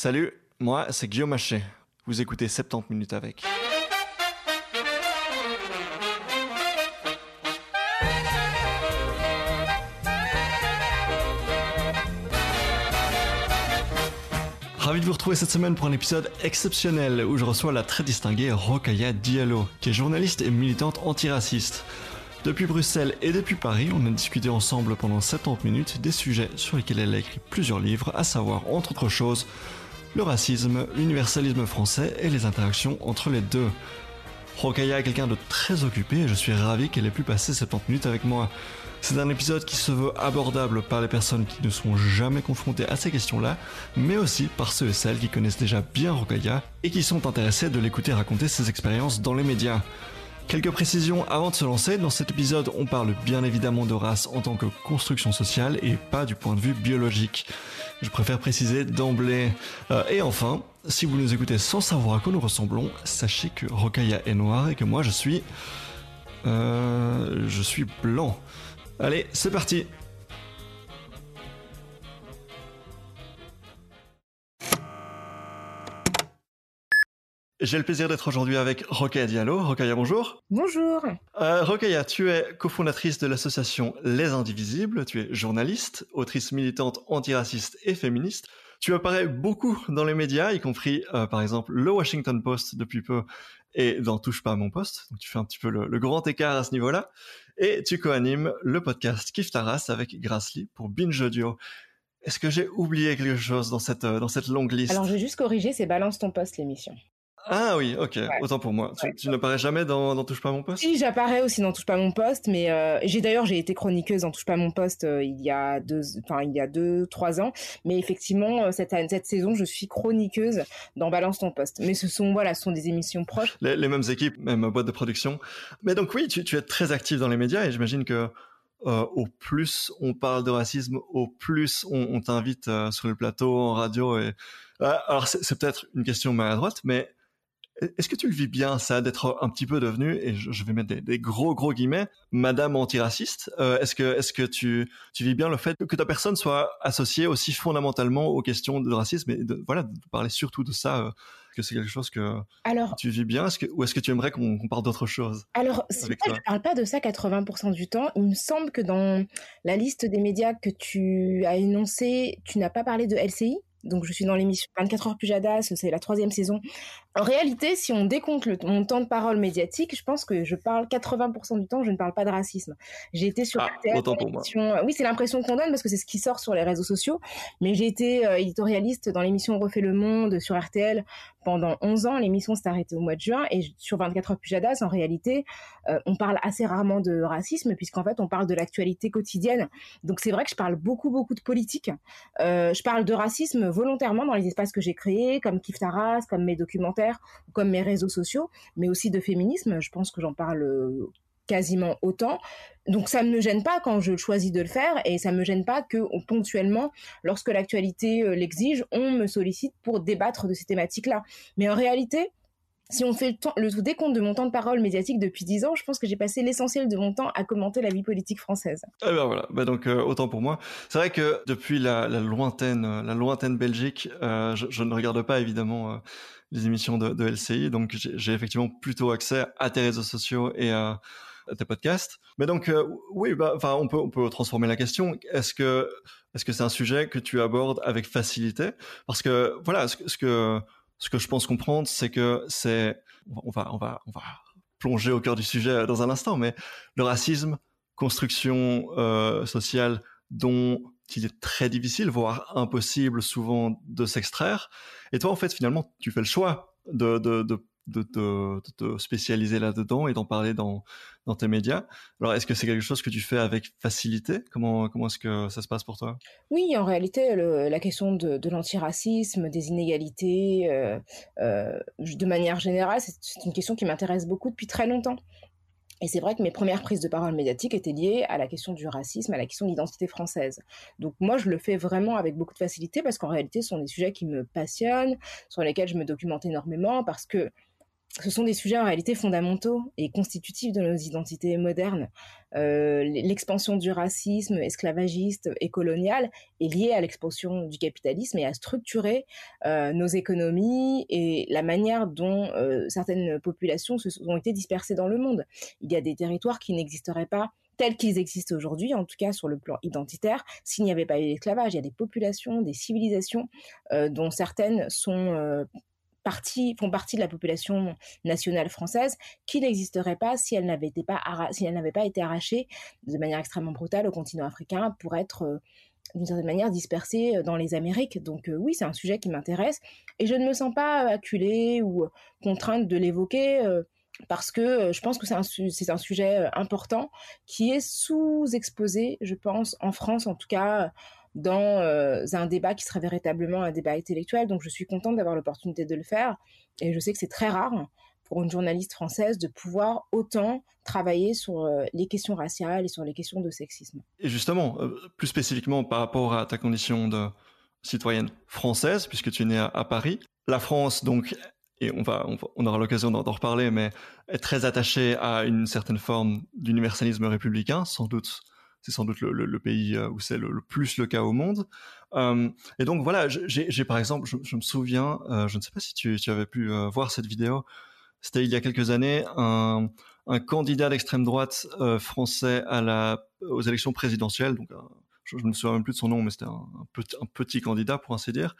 Salut, moi c'est Guillaume Haché. Vous écoutez 70 minutes avec. Ravi de vous retrouver cette semaine pour un épisode exceptionnel où je reçois la très distinguée Rokaya Diallo, qui est journaliste et militante antiraciste. Depuis Bruxelles et depuis Paris, on a discuté ensemble pendant 70 minutes des sujets sur lesquels elle a écrit plusieurs livres, à savoir, entre autres choses, le racisme, l'universalisme français et les interactions entre les deux. Rokaya est quelqu'un de très occupé et je suis ravi qu'elle ait pu passer 70 minutes avec moi. C'est un épisode qui se veut abordable par les personnes qui ne sont jamais confrontées à ces questions-là, mais aussi par ceux et celles qui connaissent déjà bien Rokaya et qui sont intéressés de l'écouter raconter ses expériences dans les médias. Quelques précisions avant de se lancer. Dans cet épisode, on parle bien évidemment de race en tant que construction sociale et pas du point de vue biologique. Je préfère préciser d'emblée. Euh, et enfin, si vous nous écoutez sans savoir à quoi nous ressemblons, sachez que Rokaya est noir et que moi je suis... Euh, je suis blanc. Allez, c'est parti J'ai le plaisir d'être aujourd'hui avec Rokaya Diallo. Rokaya, bonjour. Bonjour. Euh, Rokaya, tu es cofondatrice de l'association Les Indivisibles. Tu es journaliste, autrice militante antiraciste et féministe. Tu apparais beaucoup dans les médias, y compris euh, par exemple le Washington Post depuis peu et dans Touche pas à mon poste. Donc tu fais un petit peu le, grand écart à ce niveau-là. Et tu co-animes le podcast Kif Taras avec Grassley pour Binge Audio. Est-ce que j'ai oublié quelque chose dans cette, dans cette longue liste? Alors je vais juste corriger, c'est Balance ton poste l'émission. Ah oui, ok, autant pour moi. Tu, ne parais jamais dans, Touche pas mon poste? Si, j'apparais aussi dans Touche pas mon poste, mais euh, j'ai d'ailleurs j'ai été chroniqueuse dans Touche pas mon poste euh, il y a deux, enfin il y a deux, trois ans. Mais effectivement, euh, cette, cette saison, je suis chroniqueuse dans Balance ton poste. Mais ce sont voilà, ce sont des émissions proches. Les, mêmes équipes, même boîte de production. Mais donc oui, tu, es très active dans les médias et j'imagine que au plus on parle de racisme, au plus on, t'invite sur le plateau, en radio. Et alors c'est peut-être une question maladroite, mais est-ce que tu le vis bien, ça, d'être un petit peu devenu, et je, vais mettre des, gros gros guillemets, Madame antiraciste? Euh, Est-ce que est-ce que tu tu vis bien le fait que ta personne soit associée aussi fondamentalement aux questions de racisme et de voilà de parler surtout de ça euh, que c'est quelque chose que alors, tu vis bien? Est-ce que, Ou est-ce que tu aimerais qu'on parle d'autre chose Alors, je ne parle pas de ça 80% du temps. Il me semble que dans la liste des médias que tu as énoncé, tu n'as pas parlé de LCI donc je suis dans l'émission 24 heures Pujadas, c'est la troisième saison. En réalité, si on décompte le, mon temps de parole médiatique, je pense que je parle 80% du temps, je ne parle pas de racisme. J'ai été sur ah, autant pour moi. Oui, c'est l'impression qu'on donne parce que c'est ce qui sort sur les réseaux sociaux. Mais j'ai été euh, éditorialiste dans l'émission Refait le Monde sur RTL pendant 11 ans. L'émission s'est arrêtée au mois de juin et sur 24 heures Pujadas, en réalité, euh, on parle assez rarement de racisme puisqu'en fait, on parle de l'actualité quotidienne. Donc c'est vrai que je parle beaucoup, beaucoup de politique. Euh, je parle de racisme volontairement dans les espaces que j'ai créés, comme Kif Taras, comme mes documentaires, comme mes réseaux sociaux, mais aussi de féminisme. Je pense que j'en parle euh, quasiment autant. Donc ça ne me gêne pas quand je choisis de le faire et ça ne me gêne pas que ponctuellement, lorsque l'actualité euh, l'exige, on me sollicite pour débattre de ces thématiques-là. Mais en réalité, si on fait le, tout décompte de mon temps de parole médiatique depuis dix ans, je pense que j'ai passé l'essentiel de mon temps à commenter la vie politique française. Eh ben voilà, bah donc euh, autant pour moi. C'est vrai que depuis la, lointaine, Belgique, euh, je, ne regarde pas évidemment les émissions de LCI, donc j'ai effectivement plutôt accès à tes réseaux sociaux et à tes podcasts. Mais donc, euh, oui, bah, on peut, on peut transformer la question. Est-ce que, est-ce que c'est un sujet que tu abordes avec facilité? Parce que, voilà, ce, que, ce que je pense comprendre, c'est que c'est, on va, on va, on va plonger au cœur du sujet dans un instant, mais le racisme, construction euh, sociale dont il est très difficile, voire impossible souvent de s'extraire. Et toi, en fait, finalement, tu fais le choix de, de, de de te, spécialiser là-dedans et d'en parler dans, tes médias. Alors, est-ce que c'est quelque chose que tu fais avec facilité? Comment, comment est-ce que ça se passe pour toi? Oui, en réalité, la question de, de l'antiracisme, des inégalités, euh, euh, de manière générale, c'est une question qui m'intéresse beaucoup depuis très longtemps. Et c'est vrai que mes premières prises de parole médiatiques étaient liées à la question du racisme, à la question de l'identité française. Donc moi, je le fais vraiment avec beaucoup de facilité parce qu'en réalité, ce sont des sujets qui me passionnent, sur lesquels je me documente énormément, parce que ce sont des sujets en réalité fondamentaux et constitutifs de nos identités modernes. Euh, l'expansion du racisme esclavagiste et colonial est liée à l'expansion du capitalisme et à structurer euh, nos économies et la manière dont euh, certaines populations se sont été dispersées dans le monde. Il y a des territoires qui n'existeraient pas tels qu'ils existent aujourd'hui, en tout cas sur le plan identitaire, s'il n'y avait pas eu l'esclavage. Il y a des populations, des civilisations dont certaines sont font partie de la population nationale française qui n'existerait pas si elle n'avait pas, été arrachée de manière extrêmement brutale au continent africain pour être euh, d'une certaine manière dispersée euh, dans les Amériques. Donc euh, oui, c'est un sujet qui m'intéresse et je ne me sens pas acculée ou contrainte de l'évoquer parce que je pense que c'est un sujet important qui est sous-exposé, je pense, en France en tout cas, dans euh, un débat qui serait véritablement un débat intellectuel. Donc je suis contente d'avoir l'opportunité de le faire et je sais que c'est très rare pour une journaliste française de pouvoir autant travailler sur euh, les questions raciales et sur les questions de sexisme. Et justement, euh, plus spécifiquement par rapport à ta condition de citoyenne française, puisque tu es née à, Paris, la France, donc, et on, on, aura l'occasion d'en reparler, mais est très attachée à une certaine forme d'universalisme républicain, sans doute c'est sans doute le, pays euh, où c'est le, plus le cas au monde. Euh, et donc voilà, j'ai par exemple, je, me souviens, euh, je ne sais pas si tu, avais pu voir cette vidéo, c'était il y a quelques années, un, candidat d'extrême droite français aux élections présidentielles, donc je, ne me souviens même plus de son nom, mais c'était un, petit, candidat pour ainsi dire,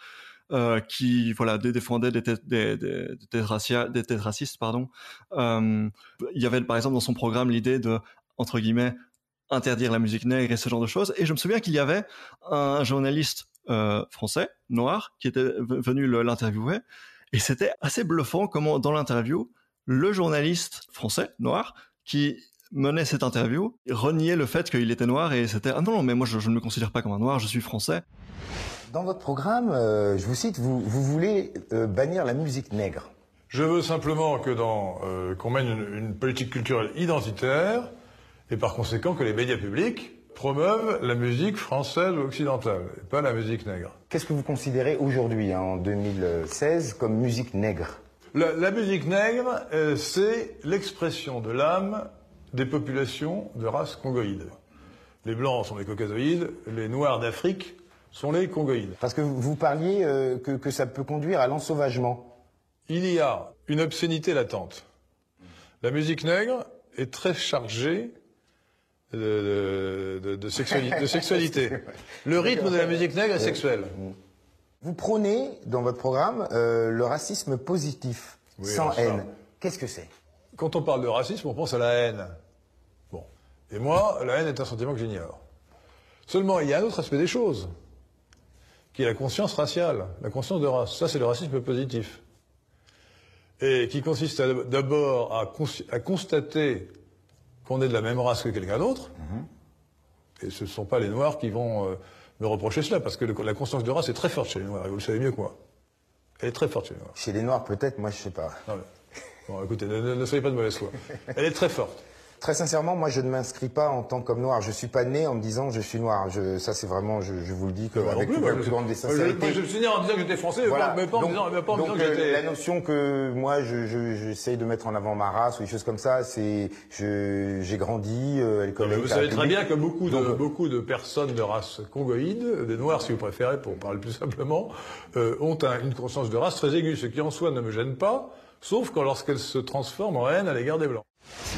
qui voilà défendait des têtes, des, des, des, racistes pardon. il y avait par exemple dans son programme l'idée de entre guillemets interdire la musique nègre et ce genre de choses. Et je me souviens qu'il y avait un journaliste euh, français, noir, qui était venu l'interviewer. Et c'était assez bluffant comment, dans l'interview, le journaliste français, noir, qui menait cette interview, reniait le fait qu'il était noir et c'était ah non, non mais moi je, ne me considère pas comme un noir, je suis français. Dans votre programme, euh, je vous cite, vous, vous voulez euh, bannir la musique nègre. Je veux simplement que dans qu'on mène une, une, politique culturelle identitaire et par conséquent que les médias publics promeuvent la musique française ou occidentale, et pas la musique nègre. Qu'est-ce que vous considérez aujourd'hui, hein, en 2016, comme musique nègre? La, musique nègre, euh, c'est l'expression de l'âme des populations de race congoïde. Les blancs sont les caucasoïdes, les noirs d'Afrique sont les congoïdes. Parce que vous parliez euh, que, que ça peut conduire à l'ensauvagement. Il y a une obscénité latente. La musique nègre est très chargée de, de, de, sexualité. Le rythme de la musique nègre est sexuel. Vous prônez dans votre programme euh, le racisme positif, sans haine. Qu'est-ce que c'est? Quand on parle de racisme, on pense à la haine. Bon. Et moi, la haine est un sentiment que j'ignore. Seulement, il y a un autre aspect des choses, qui est la conscience raciale, la conscience de race. Ça, c'est le racisme positif. Et qui consiste d'abord à, à constater qu'on est de la même race que quelqu'un d'autre. Mhm. Et ce ne sont pas les Noirs qui vont euh, me reprocher cela, parce que la conscience de race est très forte chez les Noirs, et vous le savez mieux que moi. Elle est très forte chez les Noirs. Chez les Noirs, peut-être, moi je sais pas. Bon, écoutez, ne, soyez pas de mauvaise foi. Elle est très forte. Très sincèrement, moi, je ne m'inscris pas en tant qu'homme noir. Je suis pas né en me disant je suis noir. Je, ça, c'est vraiment, je, je, vous le dis que, avec plus, la plus grande des sincérités. je, me suis né en disant que j'étais français, mais pas en disant, pas en disant que euh, j'étais. La notion que moi, j'essaye de mettre en avant ma race ou des choses comme ça, c'est, j'ai grandi euh, l'école. Vous savez très bien que beaucoup de, beaucoup de personnes de race congoïde, des noirs si vous préférez, pour parler plus simplement, euh, ont une conscience de race très aiguë, ce qui en soi ne me gêne pas, sauf quand lorsqu'elle se transforme en haine à l'égard des blancs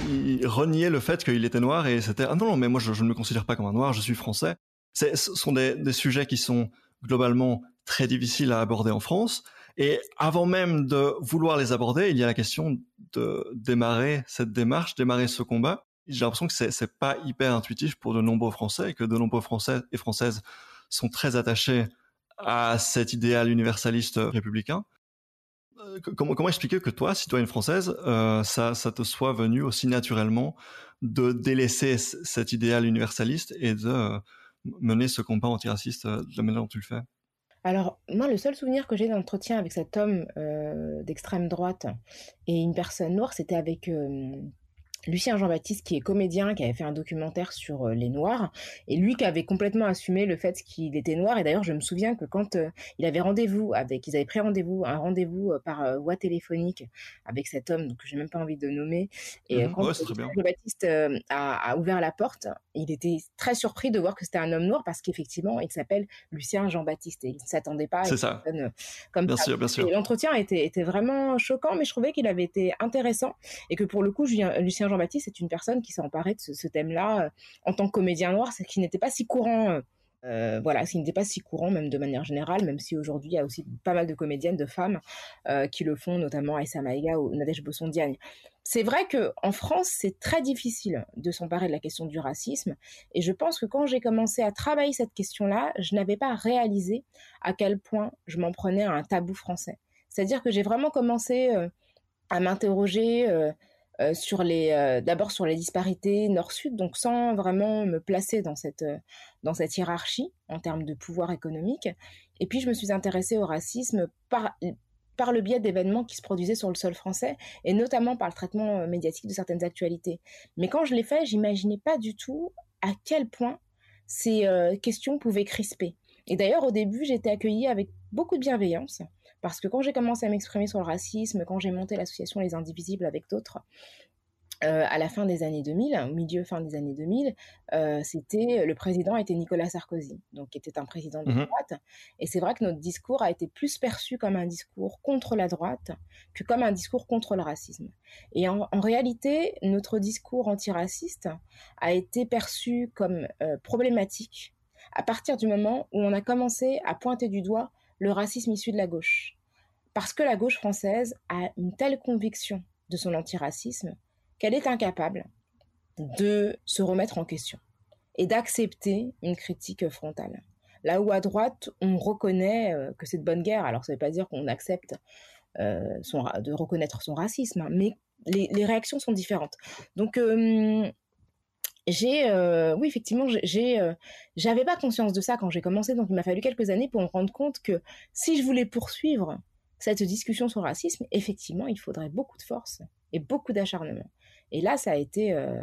il reniait le fait qu'il était noir et c'était ah non non mais moi je, ne me considère pas comme un noir, je suis français. Ce sont des, sujets qui sont globalement très difficiles à aborder en France. Et avant même de vouloir les aborder, il y a la question de démarrer cette démarche, démarrer ce combat. J'ai l'impression que c'est, c'est pas hyper intuitif pour de nombreux Français et que de nombreux Français et Françaises sont très attachés à cet idéal universaliste républicain. Euh, comment, expliquer que toi, citoyenne française, euh, ça, ça te soit venu aussi naturellement de délaisser cet idéal universaliste et de euh, mener ce combat antiraciste de la manière dont tu le fais? Alors, moi, le seul souvenir que j'ai d'entretien avec cet homme d'extrême droite et une personne noire, c'était avec Lucien Jean-Baptiste, qui est comédien, qui avait fait un documentaire sur euh, les Noirs, et lui qui avait complètement assumé le fait qu'il était noir. Et d'ailleurs, je me souviens que quand euh, il avait rendez-vous avec, ils avaient pris rendez-vous, un rendez-vous euh, par voie téléphonique avec cet homme, que j'ai même pas envie de nommer. Et mmh quand Lucien Jean-Baptiste a, ouvert la porte, il était très surpris de voir que c'était un homme noir parce qu'effectivement, il s'appelle Lucien Jean-Baptiste et il ne s'attendait pas à ça. comme bien Sûr, bien sûr. l'entretien était, était vraiment choquant, mais je trouvais qu'il avait été intéressant et que pour le coup, Lucien Jean-Baptiste est une personne qui s'est emparée de ce, thème-là euh, en tant que comédien noir, ce qui n'était pas si courant. Euh, euh, voilà, ce qui n'était pas si courant, même de manière générale, même si aujourd'hui il y a aussi pas mal de comédiennes, de femmes qui le font, notamment Aïssa Maïga ou Nadège Bossondiagne. C'est vrai que en France, c'est très difficile de s'emparer de la question du racisme, et je pense que quand j'ai commencé à travailler cette question-là, je n'avais pas réalisé à quel point je m'en prenais à un tabou français. C'est-à-dire que j'ai vraiment commencé à m'interroger euh, sur les, euh, d'abord sur les disparités nord-sud, donc sans vraiment me placer dans cette, euh, dans cette hiérarchie en termes de pouvoir économique. Et puis je me suis intéressée au racisme par, par le biais d'événements qui se produisaient sur le sol français, et notamment par le traitement médiatique de certaines actualités. Mais quand je l'ai fait, j'imaginais pas du tout à quel point ces questions pouvaient crisper. Et d'ailleurs, au début, j'étais accueillie avec beaucoup de bienveillance. Parce que quand j'ai commencé à m'exprimer sur le racisme, quand j'ai monté l'association Les Indivisibles avec d'autres, euh, à la fin des années 2000, au milieu fin des années 2000, euh, c'était le président était Nicolas Sarkozy, donc qui était un président de mmh droite. Et c'est vrai que notre discours a été plus perçu comme un discours contre la droite que comme un discours contre le racisme. Et en, réalité, notre discours antiraciste a été perçu comme euh, problématique à partir du moment où on a commencé à pointer du doigt le racisme issu de la gauche. Parce que la gauche française a une telle conviction de son antiracisme qu'elle est incapable de se remettre en question et d'accepter une critique frontale. Là où à droite, on reconnaît euh, que c'est de bonne guerre, alors ça ne veut pas dire qu'on accepte euh, de reconnaître son racisme, hein, mais les, réactions sont différentes. Donc, euh, j'ai euh, oui effectivement euh, j'avais pas conscience de ça quand j'ai commencé donc il m'a fallu quelques années pour me rendre compte que si je voulais poursuivre cette discussion sur le racisme effectivement il faudrait beaucoup de force et beaucoup d'acharnement. Et là ça a été euh,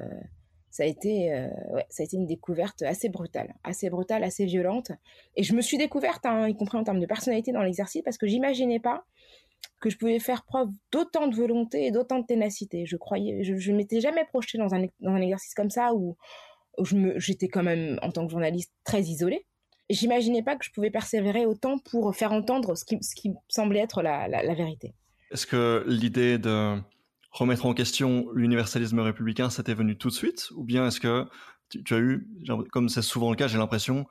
ça a été ouais, ça a été une découverte assez brutale assez brutale assez violente. Et je me suis découverte hein, y compris en termes de personnalité dans l'exercice parce que j'imaginais pas que je pouvais faire preuve d'autant de volonté et d'autant de ténacité. Je croyais, je, m'étais jamais projetée dans un, dans un exercice comme ça où, j'étais quand même, en tant que journaliste, très isolée. J'imaginais pas que je pouvais persévérer autant pour faire entendre ce qui, ce qui semblait être la, la, vérité. Est-ce que l'idée de remettre en question l'universalisme républicain, c'était venu tout de suite? Ou bien est-ce que tu, as eu, comme c'est souvent le cas, j'ai l'impression,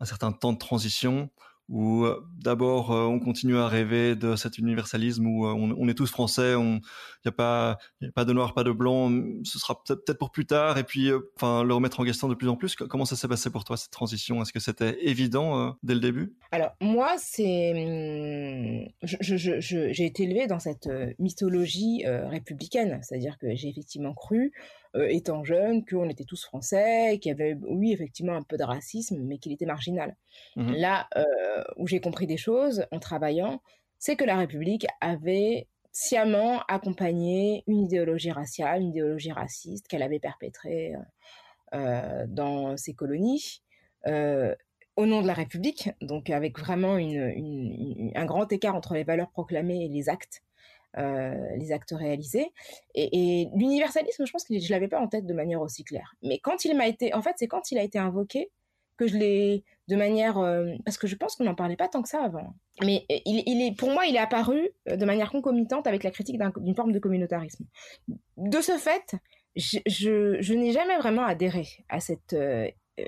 un certain temps de transition où euh, d'abord euh, on continue à rêver de cet universalisme où euh, on, est tous français, il n'y a pas pas de noir, pas de blanc, ce sera peut-être pour plus tard. Et puis enfin le remettre en question de plus en plus. Comment ça s'est passé pour toi cette transition? Est-ce que c'était évident dès le début? Alors moi c'est hum, j'ai été élevée dans cette mythologie républicaine, c'est-à-dire que j'ai effectivement cru euh, étant jeune, qu'on était tous français, qu'il y avait, oui, effectivement, un peu de racisme, mais qu'il était marginal. Mmh Là euh, où j'ai compris des choses en travaillant, c'est que la République avait sciemment accompagné une idéologie raciale, une idéologie raciste qu'elle avait perpétrée euh, dans ses colonies. au nom de la République, donc avec vraiment un grand écart entre les valeurs proclamées et les actes les actes réalisés. Et, l'universalisme, je pense que je l'avais pas en tête de manière aussi claire. Mais quand il m'a été, en fait, c'est quand il a été invoqué que je l'ai de manière, euh, parce que je pense qu'on n'en parlait pas tant que ça avant. Mais il, est, pour moi, il est apparu euh, de manière concomitante avec la critique d'une forme de communautarisme. De ce fait, je, n'ai jamais vraiment adhéré à cette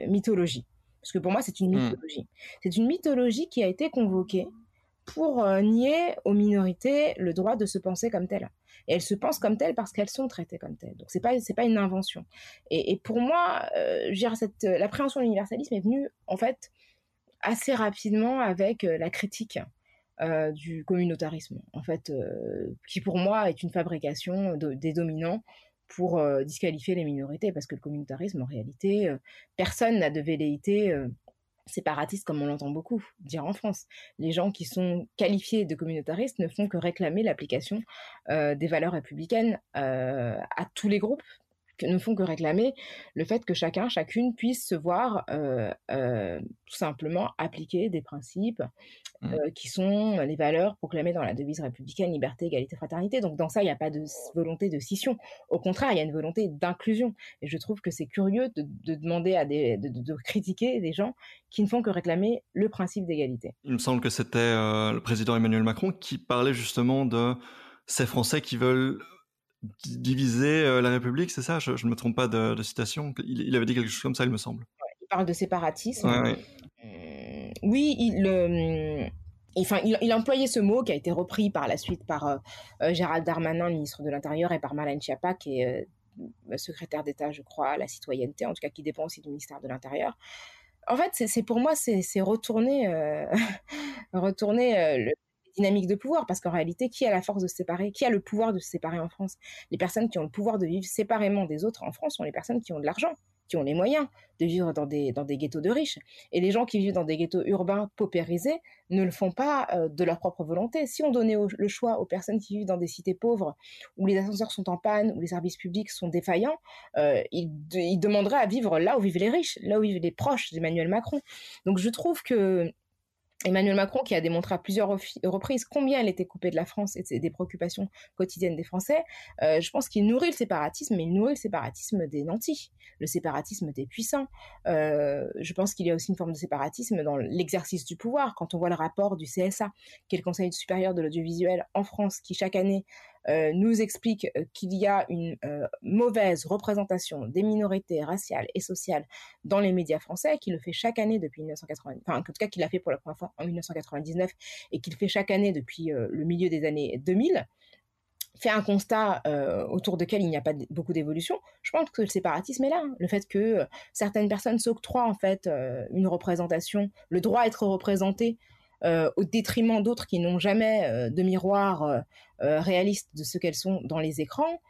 mythologie. Parce que pour moi, c'est une hmm. mythologie. C'est une mythologie qui a été convoquée pour euh, nier aux minorités le droit de se penser comme telles. Et elles se pensent comme telles parce qu'elles sont traitées comme telles. Donc c'est pas c'est pas une invention. Et, pour moi, euh, cette euh, l'appréhension de l'universalisme est venue en fait assez rapidement avec euh, la critique du communautarisme. En fait, qui pour moi est une fabrication des dominants pour disqualifier les minorités, parce que le communautarisme, en réalité, personne n'a de velléité séparatiste comme on l'entend beaucoup dire en France. Les gens qui sont qualifiés de communautaristes ne font que réclamer l'application euh, des valeurs républicaines euh, à tous les groupes ne font que réclamer le fait que chacun, chacune puisse se voir euh, euh, tout simplement appliquer des principes mmh. euh, qui sont les valeurs proclamées dans la devise républicaine, liberté, égalité, fraternité. Donc dans ça, il n'y a pas de volonté de scission. Au contraire, il y a une volonté d'inclusion. Et je trouve que c'est curieux de, demander à des, de, critiquer des gens qui ne font que réclamer le principe d'égalité. Il me semble que c'était le président Emmanuel Macron qui parlait justement de ces Français qui veulent diviser la République, c'est ça? Je ne me trompe pas de, citation? Il, avait dit quelque chose comme ça, il me semble. il parle de séparatisme. Euh, oui, il, euh, enfin, il, employait ce mot qui a été repris par la suite par Gérald Darmanin, ministre de l'Intérieur, et par Marlène Schiappa, qui est secrétaire d'État, je crois, à la citoyenneté, en tout cas qui dépend aussi du ministère de l'Intérieur. En fait, c'est pour moi, c'est retourner, retourner le, dynamique de pouvoir, parce qu'en réalité, qui a la force de se séparer Qui a le pouvoir de se séparer en France? Les personnes qui ont le pouvoir de vivre séparément des autres en France sont les personnes qui ont de l'argent, qui ont les moyens de vivre dans des, dans des ghettos de riches. Et les gens qui vivent dans des ghettos urbains paupérisés ne le font pas euh, de leur propre volonté. Si on donnait le choix aux personnes qui vivent dans des cités pauvres, où les ascenseurs sont en panne, où les services publics sont défaillants, euh, ils, ils demanderaient à vivre là où vivent les riches, là où vivent les proches d'Emmanuel Macron. Donc je trouve que Emmanuel Macron, qui a démontré à plusieurs reprises combien il était coupé de la France et des préoccupations quotidiennes des Français, euh, je pense qu'il nourrit le séparatisme, mais il nourrit le séparatisme des nantis, le séparatisme des puissants. Euh, je pense qu'il y a aussi une forme de séparatisme dans l'exercice du pouvoir. Quand on voit le rapport du CSA, qui est le Conseil supérieur de l'audiovisuel en France, qui chaque année euh, nous explique euh, qu'il y a une euh, mauvaise représentation des minorités raciales et sociales dans les médias français, qu'il le fait chaque année depuis 1980, enfin en tout cas qu'il l'a fait pour la première fois en 1999 et qu'il fait chaque année depuis le milieu des années 2000 fait un constat autour duquel il n'y a pas beaucoup d'évolution, je pense que le séparatisme est là. Le fait que certaines personnes s'octroient en fait une représentation, le droit à être représenté euh, au détriment d'autres qui n'ont jamais euh, de miroir euh, réaliste de ce qu'elles sont dans les écrans,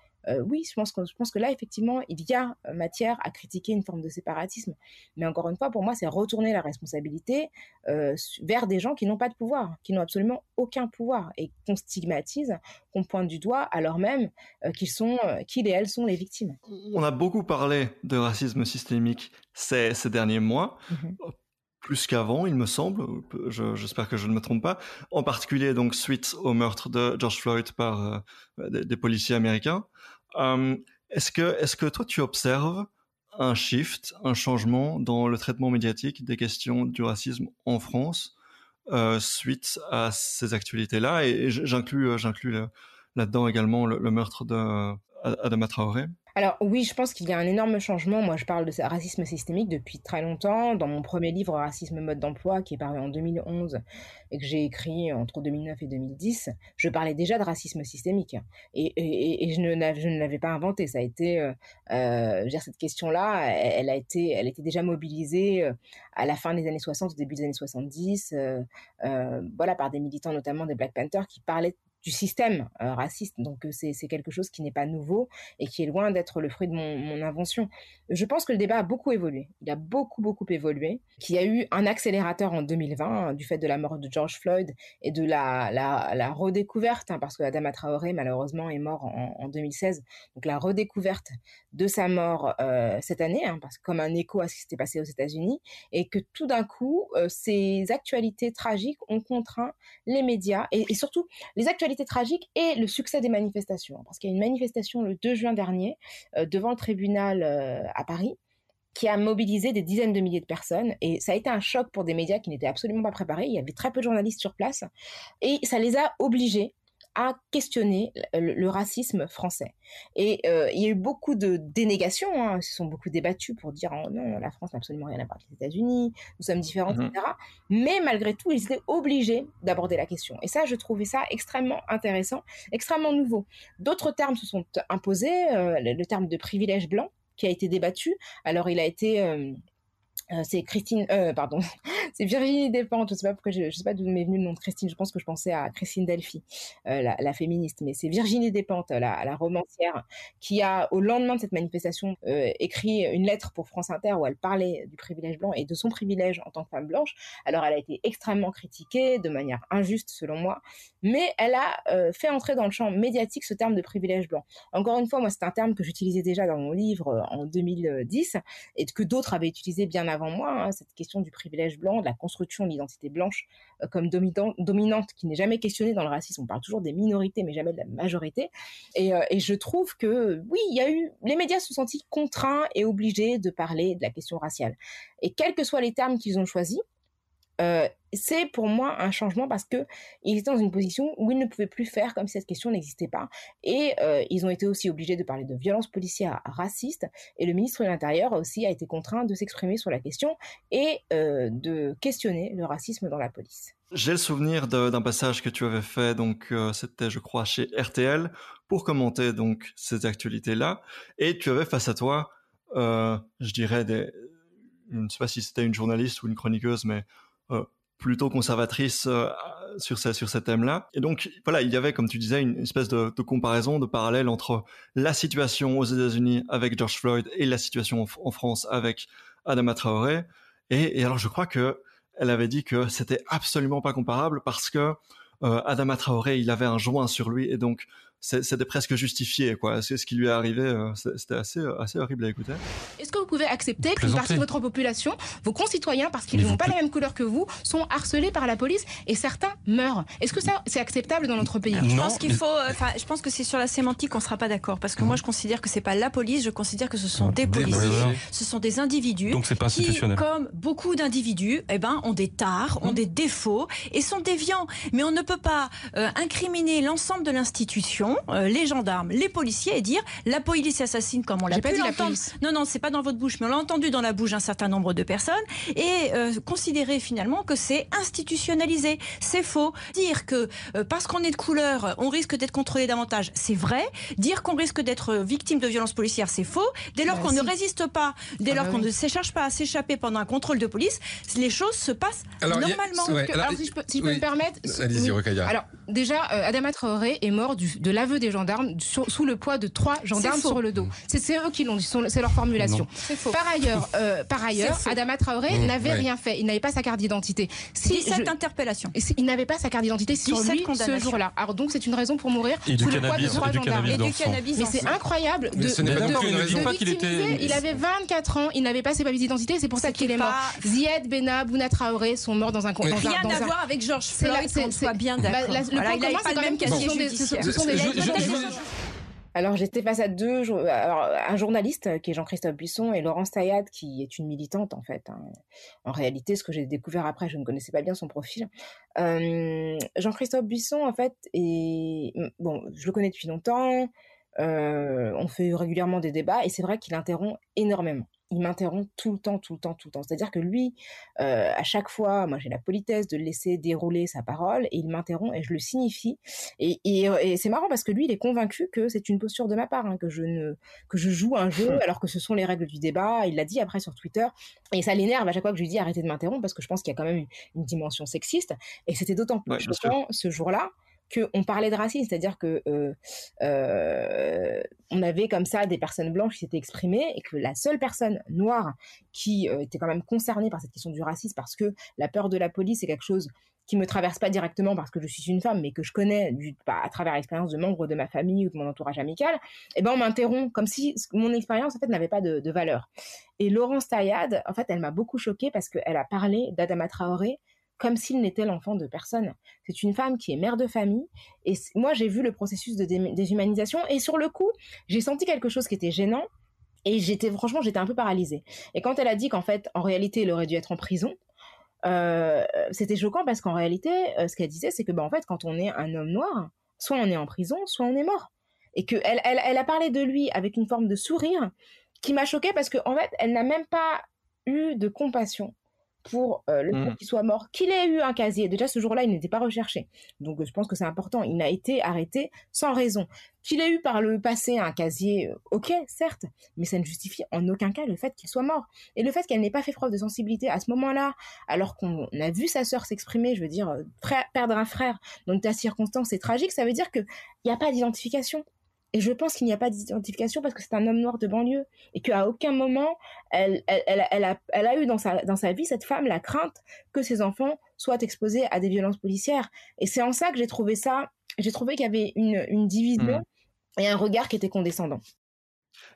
oui, je pense, que, je pense que là, effectivement, il y a matière à critiquer une forme de séparatisme. Mais encore une fois, pour moi, c'est retourner la responsabilité vers des gens qui n'ont pas de pouvoir, qui n'ont absolument aucun pouvoir et qu'on stigmatise, qu'on pointe du doigt, alors même qu'ils sont, qu'ils et elles sont les victimes. On a beaucoup parlé de racisme systémique ces, ces derniers mois. Mmh plus qu'avant, il me semble. J'espère que je ne me trompe pas. En particulier, donc, suite au meurtre de George Floyd par euh, des, policiers américains. Euh, est-ce que, est-ce que toi, tu observes un shift, un changement dans le traitement médiatique des questions du racisme en France euh, suite à ces actualités-là? Et, j'inclus, j'inclus là-dedans également le, le meurtre de Alors oui, je pense qu'il y a un énorme changement. Moi, je parle de racisme systémique depuis très longtemps. Dans mon premier livre, Racisme mode d'emploi, qui est paru en 2011 et que j'ai écrit entre 2009 et 2010, je parlais déjà de racisme systémique. Et, je ne l'avais pas inventé. Ça a été, euh, euh cette question-là, elle, a été, elle était déjà mobilisée euh, à la fin des années 60, au début des années 70, euh, voilà, par des militants, notamment des Black Panthers, qui parlaient du système euh, raciste. Donc euh, c'est quelque chose qui n'est pas nouveau et qui est loin d'être le fruit de mon, invention. Je pense que le débat a beaucoup évolué. Il a beaucoup, beaucoup évolué. Qu'il y a eu un accélérateur en 2020 hein, du fait de la mort de George Floyd et de la, la, redécouverte, hein, parce que Adama Traoré, malheureusement, est mort en, 2016. Donc la redécouverte de sa mort euh, cette année, hein, parce que comme un écho à ce qui s'était passé aux États-Unis, et que tout d'un coup, ces actualités tragiques ont contraint les médias et surtout les actualités tragique et le succès des manifestations. Parce qu'il y a une manifestation le 2 juin dernier euh, devant le tribunal euh, à Paris qui a mobilisé des dizaines de milliers de personnes. Et ça a été un choc pour des médias qui n'étaient absolument pas préparés. Il y avait très peu de journalistes sur place. Et ça les a obligés à questionner le, racisme français. Et euh, il y a eu beaucoup de dénégations, hein, ils se sont beaucoup débattus pour dire oh non, la France n'a absolument rien à voir avec les États-Unis, nous sommes différents, etc. Mhm. Mais malgré tout, ils étaient obligés d'aborder la question. Et ça, je trouvais ça extrêmement intéressant, extrêmement nouveau. D'autres termes se sont imposés, euh, le, terme de privilège blanc qui a été débattu. Alors il a été... Euh, euh, c'est Christine, euh, pardon, c'est Virginie Despentes. Je sais pas pourquoi, je, je sais pas d'où m'est venu le nom de Christine. Je pense que je pensais à Christine Delphi, euh, la, féministe, mais c'est Virginie Despentes, la, la, romancière, qui a, au lendemain de cette manifestation, écrit une lettre pour France Inter où elle parlait du privilège blanc et de son privilège en tant que femme blanche. Alors, elle a été extrêmement critiquée, de manière injuste selon moi, mais elle a fait entrer dans le champ médiatique ce terme de privilège blanc. Encore une fois, moi, c'est un terme que j'utilisais déjà dans mon livre en 2010 et que d'autres avaient utilisé bien avant moi, hein, cette question du privilège blanc, de la construction de l'identité blanche euh, comme dominante, dominante qui n'est jamais questionnée dans le racisme. On parle toujours des minorités, mais jamais de la majorité. Et, euh, et je trouve que oui, il y a eu, les médias se sont sentis contraints et obligés de parler de la question raciale. Et quels que soient les termes qu'ils ont choisis, euh, c'est pour moi un changement parce que ils étaient dans une position où ils ne pouvaient plus faire comme si cette question n'existait pas. Et euh, ils ont été aussi obligés de parler de violences policières racistes et le ministre de l'Intérieur aussi a été contraint de s'exprimer sur la question et euh, de questionner le racisme dans la police. J'ai le souvenir d'un passage que tu avais fait, donc c'était je crois chez RTL pour commenter donc ces actualités là et tu avais face à toi, je dirais je ne sais pas si c'était une journaliste ou une chroniqueuse, mais plutôt conservatrice euh, sur ce, sur ce thème-là. Et donc voilà, il y avait, comme tu disais, une espèce de, comparaison, de parallèle entre la situation aux États-Unis avec George Floyd et la situation en, France avec Adama Traoré. Et, et, alors je crois que elle avait dit que c'était absolument pas comparable parce que euh, Adama Traoré, il avait un joint sur lui et donc c'était presque justifié, quoi. C'est ce qui lui est arrivé, euh, c'était assez, euh, assez horrible à écouter. Est-ce que vous pouvez accepter qu'une partie de votre population, vos concitoyens, parce qu'ils n'ont pas la même couleur que vous, sont harcelés par la police et certains meurent? Est-ce que ça, c'est acceptable dans notre pays? Je pense qu'il faut, enfin, je pense que c'est sur la sémantique qu'on sera pas d'accord, parce que mmh. moi, je considère que c'est pas la police, je considère que ce sont des policiers, ce sont des individus Donc pas qui, comme beaucoup d'individus, eh ben, ont des tares, ont mmh. des défauts et sont déviants. Mais on ne peut pas euh, incriminer l'ensemble de l'institution euh, les gendarmes, les policiers et dire la police assassine comme on l'a pu l'entendre. Non, non, c'est pas dans votre bouche, mais on l'a entendu dans la bouche d'un certain nombre de personnes et euh, considérer finalement que c'est institutionnalisé. C'est faux. Dire que euh, parce qu'on est de couleur, on risque d'être contrôlé davantage, c'est vrai. Dire qu'on risque d'être victime de violences policières, c'est faux. Dès lors bah, qu'on ne résiste pas, dès ah, lors bah qu'on ne s'écharge pas à s'échapper pendant un contrôle de police, les choses se passent alors, normalement. A, ouais, alors, alors, si je peux, si oui. peux me permettre. Allez-y, Alors, déjà, Adama Traoré est mort du, de la l'aveu des gendarmes sur, sous le poids de trois gendarmes sur le dos. C'est eux qui l'ont dit, c'est leur formulation. Par ailleurs, euh, par ailleurs, Adama Traoré mmh, n'avait ouais. rien fait. Il n'avait pas sa carte d'identité. Si 17 je, interpellations. Il n'avait pas sa carte d'identité sur lui ce jour-là. Alors donc c'est une raison pour mourir et sous le poids de trois gendarmes. Et du cannabis. Mais c'est incroyable de. Il avait 24 ans, il n'avait pas ses papiers d'identité, c'est pour ça qu'il est mort. Zied Bena, Bouna Traoré sont morts dans un Rien à voir avec George Floyd, qu'on soit bien d'accord. Le point commun, c'est quand même Ce sont des alors j'étais face à deux, alors, un journaliste qui est Jean-Christophe Buisson et Laurence Taillade qui est une militante en fait. Hein. En réalité, ce que j'ai découvert après, je ne connaissais pas bien son profil. Euh, Jean-Christophe Buisson en fait, et bon, je le connais depuis longtemps. Euh, on fait régulièrement des débats et c'est vrai qu'il interrompt énormément il m'interrompt tout le temps, tout le temps, tout le temps. C'est-à-dire que lui, euh, à chaque fois, moi j'ai la politesse de laisser dérouler sa parole et il m'interrompt et je le signifie. Et, et, et c'est marrant parce que lui, il est convaincu que c'est une posture de ma part, hein, que je ne que je joue un jeu alors que ce sont les règles du débat. Il l'a dit après sur Twitter et ça l'énerve à chaque fois que je lui dis arrêtez de m'interrompre parce que je pense qu'il y a quand même une, une dimension sexiste. Et c'était d'autant plus ouais, choquant ce jour-là qu'on parlait de racisme, c'est-à-dire que euh, euh, on avait comme ça des personnes blanches qui s'étaient exprimées et que la seule personne noire qui euh, était quand même concernée par cette question du racisme, parce que la peur de la police est quelque chose qui me traverse pas directement parce que je suis une femme, mais que je connais du, bah, à travers l'expérience de membres de ma famille ou de mon entourage amical, et eh ben on m'interrompt comme si mon expérience en fait n'avait pas de, valeur. Et Laurence Taillade, en fait, elle m'a beaucoup choquée parce qu'elle a parlé d'Adama Traoré comme s'il n'était l'enfant de personne. C'est une femme qui est mère de famille. Et moi, j'ai vu le processus de déshumanisation. Et sur le coup, j'ai senti quelque chose qui était gênant. Et j'étais, franchement, j'étais un peu paralysée. Et quand elle a dit qu'en fait, en réalité, il aurait dû être en prison, euh, c'était choquant parce qu'en réalité, euh, ce qu'elle disait, c'est que, bah, en fait, quand on est un homme noir, soit on est en prison, soit on est mort. Et qu'elle elle, elle a parlé de lui avec une forme de sourire qui m'a choquée parce qu'en en fait, elle n'a même pas eu de compassion pour le fait mmh. qu'il soit mort, qu'il ait eu un casier. Déjà, ce jour-là, il n'était pas recherché. Donc, je pense que c'est important. Il n'a été arrêté sans raison. Qu'il ait eu par le passé un casier, ok, certes, mais ça ne justifie en aucun cas le fait qu'il soit mort. Et le fait qu'elle n'ait pas fait preuve de sensibilité à ce moment-là, alors qu'on a vu sa sœur s'exprimer, je veux dire, perdre un frère dans ta circonstance, c'est tragique, ça veut dire qu'il n'y a pas d'identification. Et je pense qu'il n'y a pas d'identification parce que c'est un homme noir de banlieue et qu'à aucun moment elle, elle, elle, a, elle a eu dans sa, dans sa vie, cette femme, la crainte que ses enfants soient exposés à des violences policières. Et c'est en ça que j'ai trouvé ça, j'ai trouvé qu'il y avait une, une division mmh. et un regard qui était condescendant.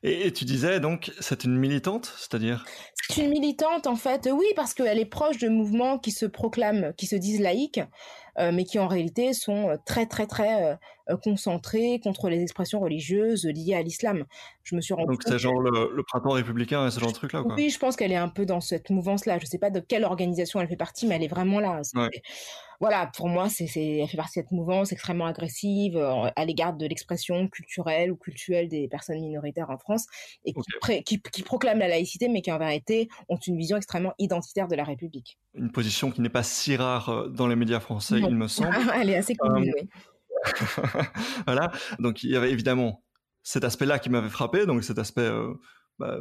Et, tu disais donc, c'est une militante, c'est-à-dire? C'est une militante en fait, oui, parce qu'elle est proche de mouvements qui se proclament, qui se disent laïques, euh, mais qui en réalité sont euh, très très très euh, concentrés contre les expressions religieuses liées à l'islam. Je me suis rendu Donc c'est genre le, printemps républicain et ce genre de truc là quoi? Oui, je pense qu'elle est un peu dans cette mouvance-là. Je ne sais pas de quelle organisation elle fait partie, mais elle est vraiment là. Voilà, pour moi, c'est, elle fait partie de cette mouvance extrêmement agressive à l'égard de l'expression culturelle ou culturelle des personnes minoritaires en France et qui, qui, proclament la laïcité, mais qui en vérité ont une vision extrêmement identitaire de la République. Une position qui n'est pas si rare dans les médias français il me semble. Elle est assez connue, oui. voilà. Donc il y avait évidemment cet aspect-là qui m'avait frappé, donc cet aspect, euh, bah,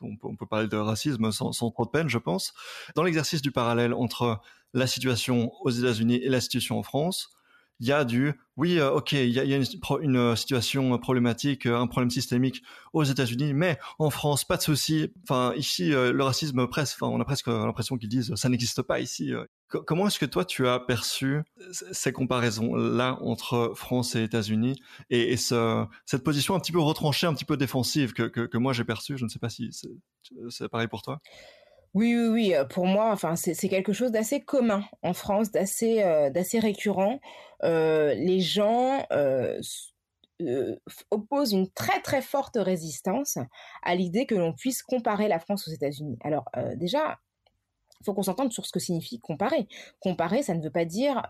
on, peut, parler de racisme sans, trop de peine, je pense. Dans l'exercice du parallèle entre la situation aux États-Unis et la situation en France, il y a du oui, euh, ok, il y a, une, situation problématique, euh, un problème systémique aux États-Unis, mais en France, pas de souci. Enfin, ici, le racisme, presque, enfin, on a presque l'impression qu'ils disent ça n'existe pas ici. Comment est-ce que toi tu as perçu ces comparaisons-là entre France et États-Unis et, cette position un petit peu retranchée, un petit peu défensive que, moi j'ai perçue? Je ne sais pas si c'est pareil pour toi. Oui, oui, oui. Pour moi, enfin, c'est quelque chose d'assez commun en France, d'assez récurrent. Les gens opposent une très très forte résistance à l'idée que l'on puisse comparer la France aux États-Unis. Alors déjà, faut qu'on s'entende sur ce que signifie comparer. Comparer, ça ne veut pas dire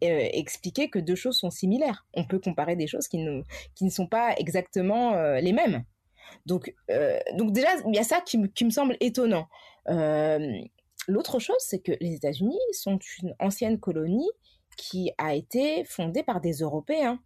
expliquer que deux choses sont similaires. On peut comparer des choses qui ne, qui ne sont pas exactement les mêmes. Donc, donc déjà, il y a ça qui, me semble étonnant. L'autre chose, c'est que les États-Unis sont une ancienne colonie qui a été fondée par des Européens.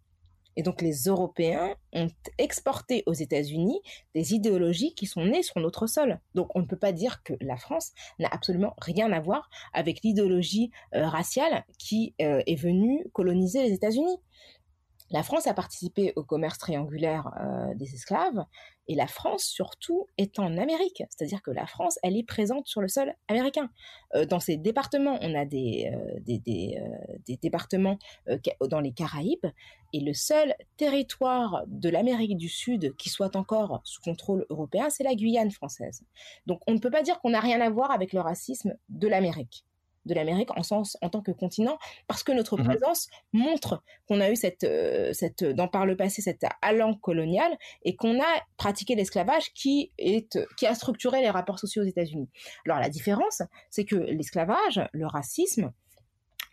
Et donc les Européens ont exporté aux États-Unis des idéologies qui sont nées sur notre sol. Donc on ne peut pas dire que la France n'a absolument rien à voir avec l'idéologie euh, raciale qui euh, est venue coloniser les États-Unis. La France a participé au commerce triangulaire euh, des esclaves et la France surtout est en Amérique, c'est-à-dire que la France elle est présente sur le sol américain. Euh, dans ces départements, on a des, euh, départements dans les Caraïbes et le seul territoire de l'Amérique du Sud qui soit encore sous contrôle européen, c'est la Guyane française. Donc on ne peut pas dire qu'on n'a rien à voir avec le racisme de l'Amérique de l'Amérique en sens en tant que continent parce que notre mmh présence montre qu'on a eu cette euh, cette dans par le passé cette allant coloniale et qu'on a pratiqué l'esclavage qui est qui a structuré les rapports sociaux aux États-Unis. Alors la différence, c'est que l'esclavage, le racisme,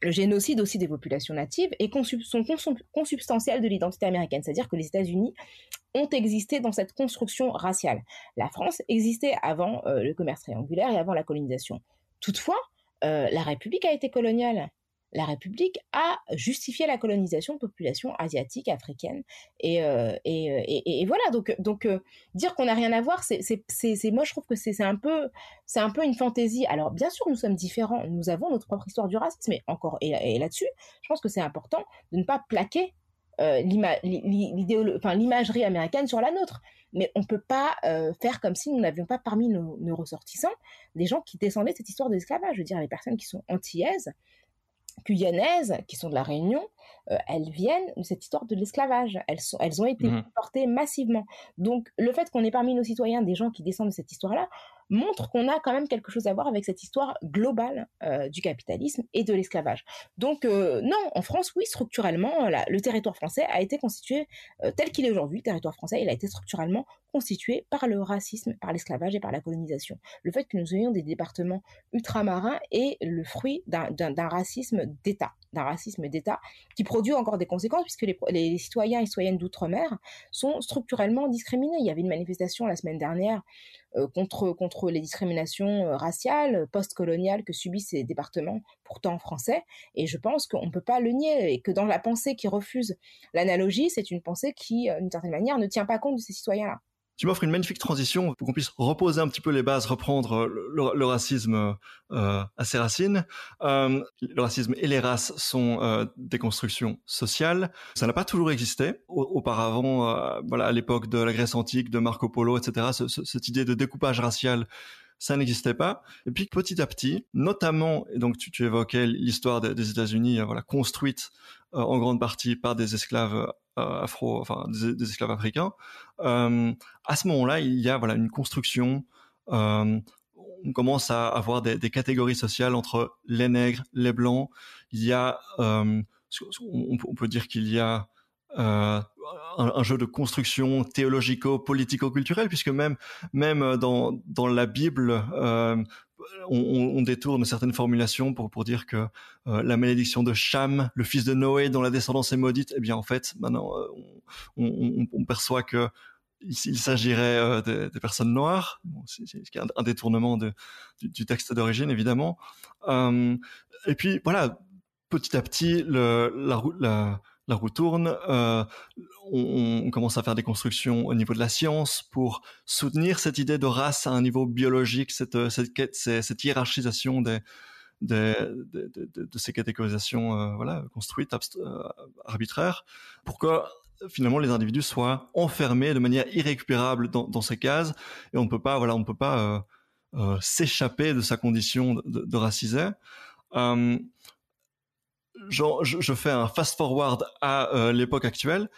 le génocide aussi des populations natives et sont consubstantiels de l'identité américaine, c'est-à-dire que les États-Unis ont existé dans cette construction raciale. La France existait avant euh, le commerce triangulaire et avant la colonisation. Toutefois, euh, la République a été coloniale. La République a justifié la colonisation de populations asiatiques, africaines, et, euh, et, voilà. Donc, donc dire qu'on n'a rien à voir, c'est, moi je trouve que c'est, un peu, c'est un peu une fantaisie. Alors bien sûr, nous sommes différents, nous avons notre propre histoire du racisme, mais encore et, là-dessus, je pense que c'est important de ne pas plaquer euh, l'imagerie américaine sur la nôtre mais on ne peut pas euh, faire comme si nous n'avions pas parmi nos, ressortissants des gens qui descendaient de cette histoire de l'esclavage. Je veux dire, les personnes qui sont antillaises, guyanaises, qui sont de la Réunion, euh, elles viennent de cette histoire de l'esclavage. Elles, sont, elles ont été mmh portées massivement. Donc, le fait qu'on ait parmi nos citoyens des gens qui descendent de cette histoire-là, montre qu'on a quand même quelque chose à voir avec cette histoire globale euh, du capitalisme et de l'esclavage. Donc euh, non, en France, oui, structurellement, le territoire français a été constitué euh, tel qu'il est aujourd'hui. Le territoire français, il a été structurellement constitué par le racisme, par l'esclavage et par la colonisation. Le fait que nous ayons des départements ultramarins est le fruit d'un racisme d'État, racisme d'État qui produit encore des conséquences puisque les, citoyens et citoyennes d'outre-mer sont structurellement discriminés. Il y avait une manifestation la semaine dernière euh, contre, contre les discriminations euh, raciales, post-coloniales que subissent ces départements pourtant français. Et je pense qu'on ne peut pas le nier et que dans la pensée qui refuse l'analogie, c'est une pensée qui, d'une certaine manière, ne tient pas compte de ces citoyens-là tu m'offres une magnifique transition pour qu'on puisse reposer un petit peu les bases, reprendre le, racisme euh, à ses racines. Euh, le racisme et les races sont euh, des constructions sociales. Ça n'a pas toujours existé. auparavant, euh, voilà, à l'époque de la Grèce antique, de Marco Polo, etc., cette idée de découpage racial ça n'existait pas. Et puis petit à petit, notamment, et donc tu, tu évoquais l'histoire des, États-Unis, voilà, construite en grande partie par des esclaves euh, afro, enfin des, esclaves africains. Euh, à ce moment-là, il y a voilà une construction. Euh, on commence à avoir des, catégories sociales entre les nègres, les blancs. Il y a, on, peut dire qu'il y a un, jeu de construction théologico-politico-culturelle, puisque même même dans dans la Bible, on, détourne certaines formulations pour, pour dire que euh, la malédiction de Cham, le fils de Noé, dont la descendance est maudite, eh bien en fait, maintenant, euh, on, perçoit que il, s'agirait euh, des, personnes noires. c'est un, détournement du, texte d'origine, évidemment. et puis voilà, petit à petit, la, la, la roue tourne, euh, on, commence à faire des constructions au niveau de la science pour soutenir cette idée de race à un niveau biologique, cette, cette, cette hiérarchisation des, de, ces catégorisations euh, voilà, construites, euh, arbitraires, pour que finalement les individus soient enfermés de manière irrécupérable dans, ces cases et on ne peut pas voilà on ne peut pas s'échapper de sa condition de, de racisé je, fais un fast forward à euh, l'époque actuelle.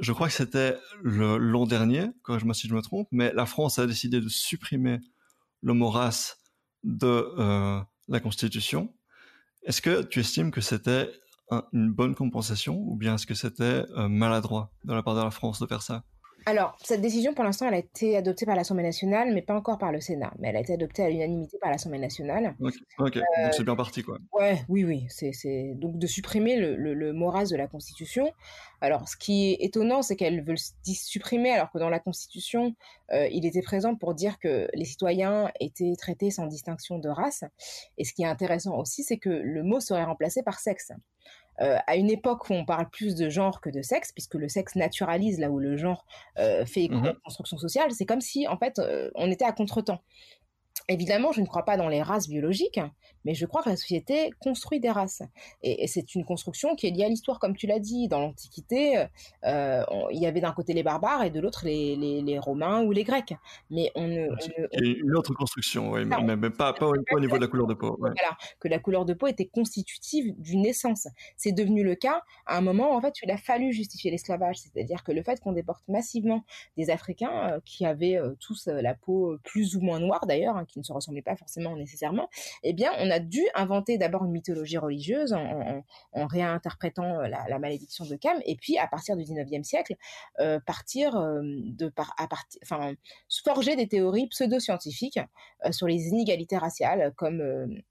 Je crois que c'était l'an dernier, me si je me trompe, mais la France a décidé de supprimer le mot race de euh, la Constitution. Est-ce que tu estimes que c'était une bonne compensation ou bien est-ce que c'était euh, maladroit de la part de la France de faire ça? Alors, cette décision, pour l'instant, elle a été adoptée par l'Assemblée nationale, mais pas encore par le Sénat. Mais elle a été adoptée à l'unanimité par l'Assemblée nationale. Ok, donc c'est bien parti, quoi. Ouais, oui, oui. C'est donc de supprimer le, le, le de la Constitution. Alors, ce qui est étonnant, c'est qu'elle veut le supprimer, alors que dans la Constitution, euh, il était présent pour dire que les citoyens étaient traités sans distinction de race. Et ce qui est intéressant aussi, c'est que le mot serait remplacé par sexe. Euh, à une époque où on parle plus de genre que de sexe, puisque le sexe naturalise là où le genre euh, fait mmh construction sociale, c'est comme si en fait euh, on était à contretemps. Évidemment, je ne crois pas dans les races biologiques, mais je crois que la société construit des races. Et, c'est une construction qui est liée à l'histoire, comme tu l'as dit. Dans l'Antiquité, euh, il y avait d'un côté les barbares et de l'autre les, les, Romains ou les Grecs. Mais on ne. une autre construction, oui, mais, pas, pas, au, niveau de la couleur de peau. Voilà, que la couleur de peau était constitutive d'une essence. C'est devenu le cas à un moment, en fait, où il a fallu justifier l'esclavage. C'est-à-dire que le fait qu'on déporte massivement des Africains euh, qui avaient euh, tous la peau plus ou moins noire, d'ailleurs, hein, qui ne se ressemblaient pas forcément nécessairement, eh on a dû inventer d'abord une mythologie religieuse en, réinterprétant euh, la, malédiction de Cam, et puis à partir du 19e siècle, euh, partir euh, de par, à partir, enfin, forger des théories pseudo-scientifiques sur les inégalités raciales, comme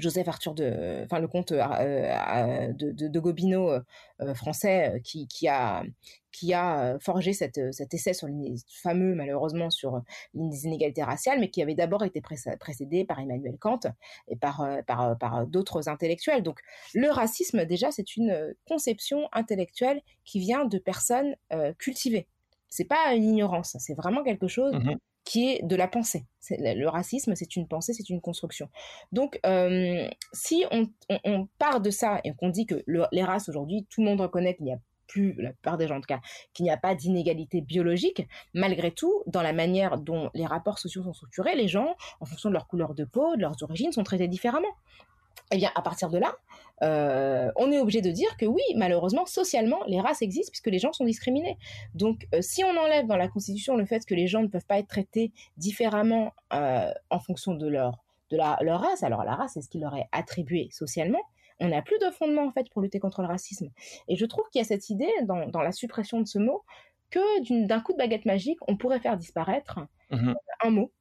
Joseph Arthur de, enfin le comte euh, euh, de, Gobineau euh, français qui, a qui a forgé cette, cet essai sur fameux malheureusement sur les inégalités raciales, mais qui avait d'abord été précédé par Emmanuel Kant et par par, par d'autres intellectuels. Donc le racisme déjà c'est une conception intellectuelle qui vient de personnes cultivées. C'est pas une ignorance, c'est vraiment quelque chose mmh qui est de la pensée. Le racisme, c'est une pensée, c'est une construction. Donc, euh, si on, part de ça et qu'on dit que les races aujourd'hui, tout le monde reconnaît qu'il n'y a plus, la plupart des gens en tout cas, qu'il n'y a pas d'inégalité biologique, malgré tout, dans la manière dont les rapports sociaux sont structurés, les gens, en fonction de leur couleur de peau, de leurs origines, sont traités différemment eh bien, à partir de là, euh, on est obligé de dire que oui, malheureusement, socialement, les races existent puisque les gens sont discriminés. Donc, euh, si on enlève dans la Constitution le fait que les gens ne peuvent pas être traités différemment euh, en fonction de leur de leur race, alors la race, est ce qu'il leur est attribué socialement, on n'a plus de fondement en fait pour lutter contre le racisme. Et je trouve qu'il y a cette idée dans, dans la suppression de ce mot que d'un coup de baguette magique, on pourrait faire disparaître mmh un mot,